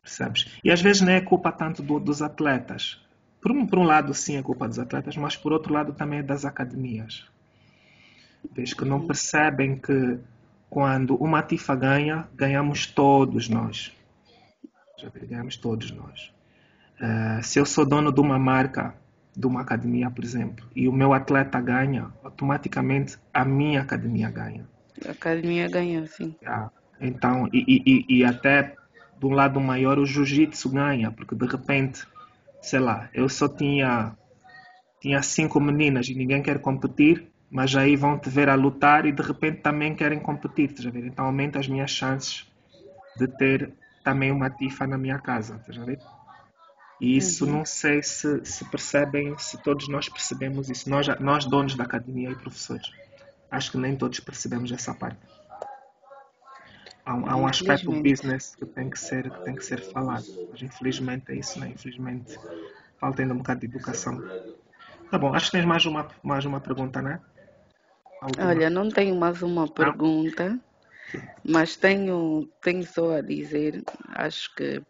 Percebes? E às vezes não é culpa tanto do- dos atletas. Por um, por um lado, sim, é culpa dos atletas, mas por outro lado também é das academias. Vês que não percebem que quando uma TIFA ganha, ganhamos todos nós. Já ganhamos todos nós. Eh, se eu sou dono de uma marca, de uma academia, por exemplo, e o meu atleta ganha, automaticamente a minha academia ganha. A academia ganhou, sim. Ah, Então, e, e- e- até do lado maior o jiu-jitsu ganha, porque de repente, sei lá, eu só tinha, tinha cinco meninas e ninguém quer competir, mas aí vão te ver a lutar e de repente também querem competir, estás a ver? Então aumenta as minhas chances de ter também uma tifa na minha casa, estás a ver? E isso Uhum. não sei se, se percebem, se todos nós percebemos isso, nós, nós donos da academia e professores. Acho que nem todos percebemos essa parte. há, há um aspecto business que tem que ser que tem que ser falado. Mas infelizmente é isso, né? Infelizmente falta ainda um bocado de educação. Tá bom, acho que tens mais uma, mais uma pergunta, né? A última. Olha, não tenho mais uma pergunta, mas tenho, tenho só a dizer, acho que,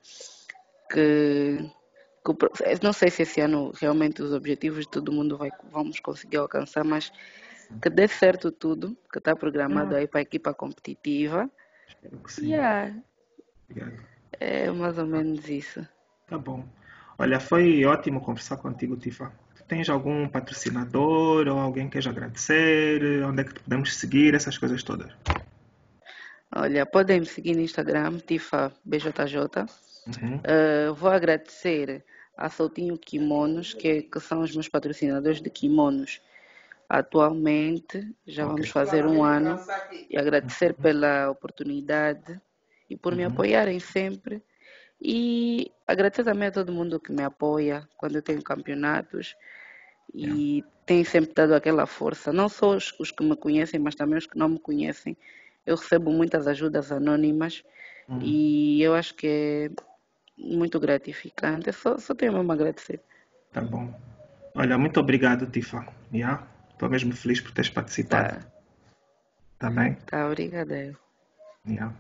que, que eu não sei se esse ano realmente os objetivos de todo mundo vai, vamos conseguir alcançar, mas que dê certo tudo, que está programado aí para a equipa competitiva. Espero que sim. Yeah, Obrigado. é mais ou menos isso. Tá bom. Olha, foi ótimo conversar contigo, Tifa. Tens algum patrocinador ou alguém que queja agradecer? Onde é que te podemos seguir? Essas coisas todas. Olha, podem me seguir no Instagram, Tifa BJJ. Uhum. Uh, vou agradecer a Soltinho Kimonos, que, que são os meus patrocinadores de kimonos atualmente. Já vamos Ok. fazer um ano. E agradecer pela oportunidade e por me Uhum. apoiarem sempre. E agradecer também a todo mundo que me apoia quando eu tenho campeonatos e tem sempre dado aquela força. Não só os, os que me conhecem, mas também os que não me conhecem. Eu recebo muitas ajudas anônimas Uhum. e eu acho que é muito gratificante. Eu só, só tenho mesmo a agradecer. Tá bom. Olha, muito obrigado, Tifa. Yeah? Estou mesmo feliz por teres participado. Tá, Tá bem? tá, obrigada. Yeah.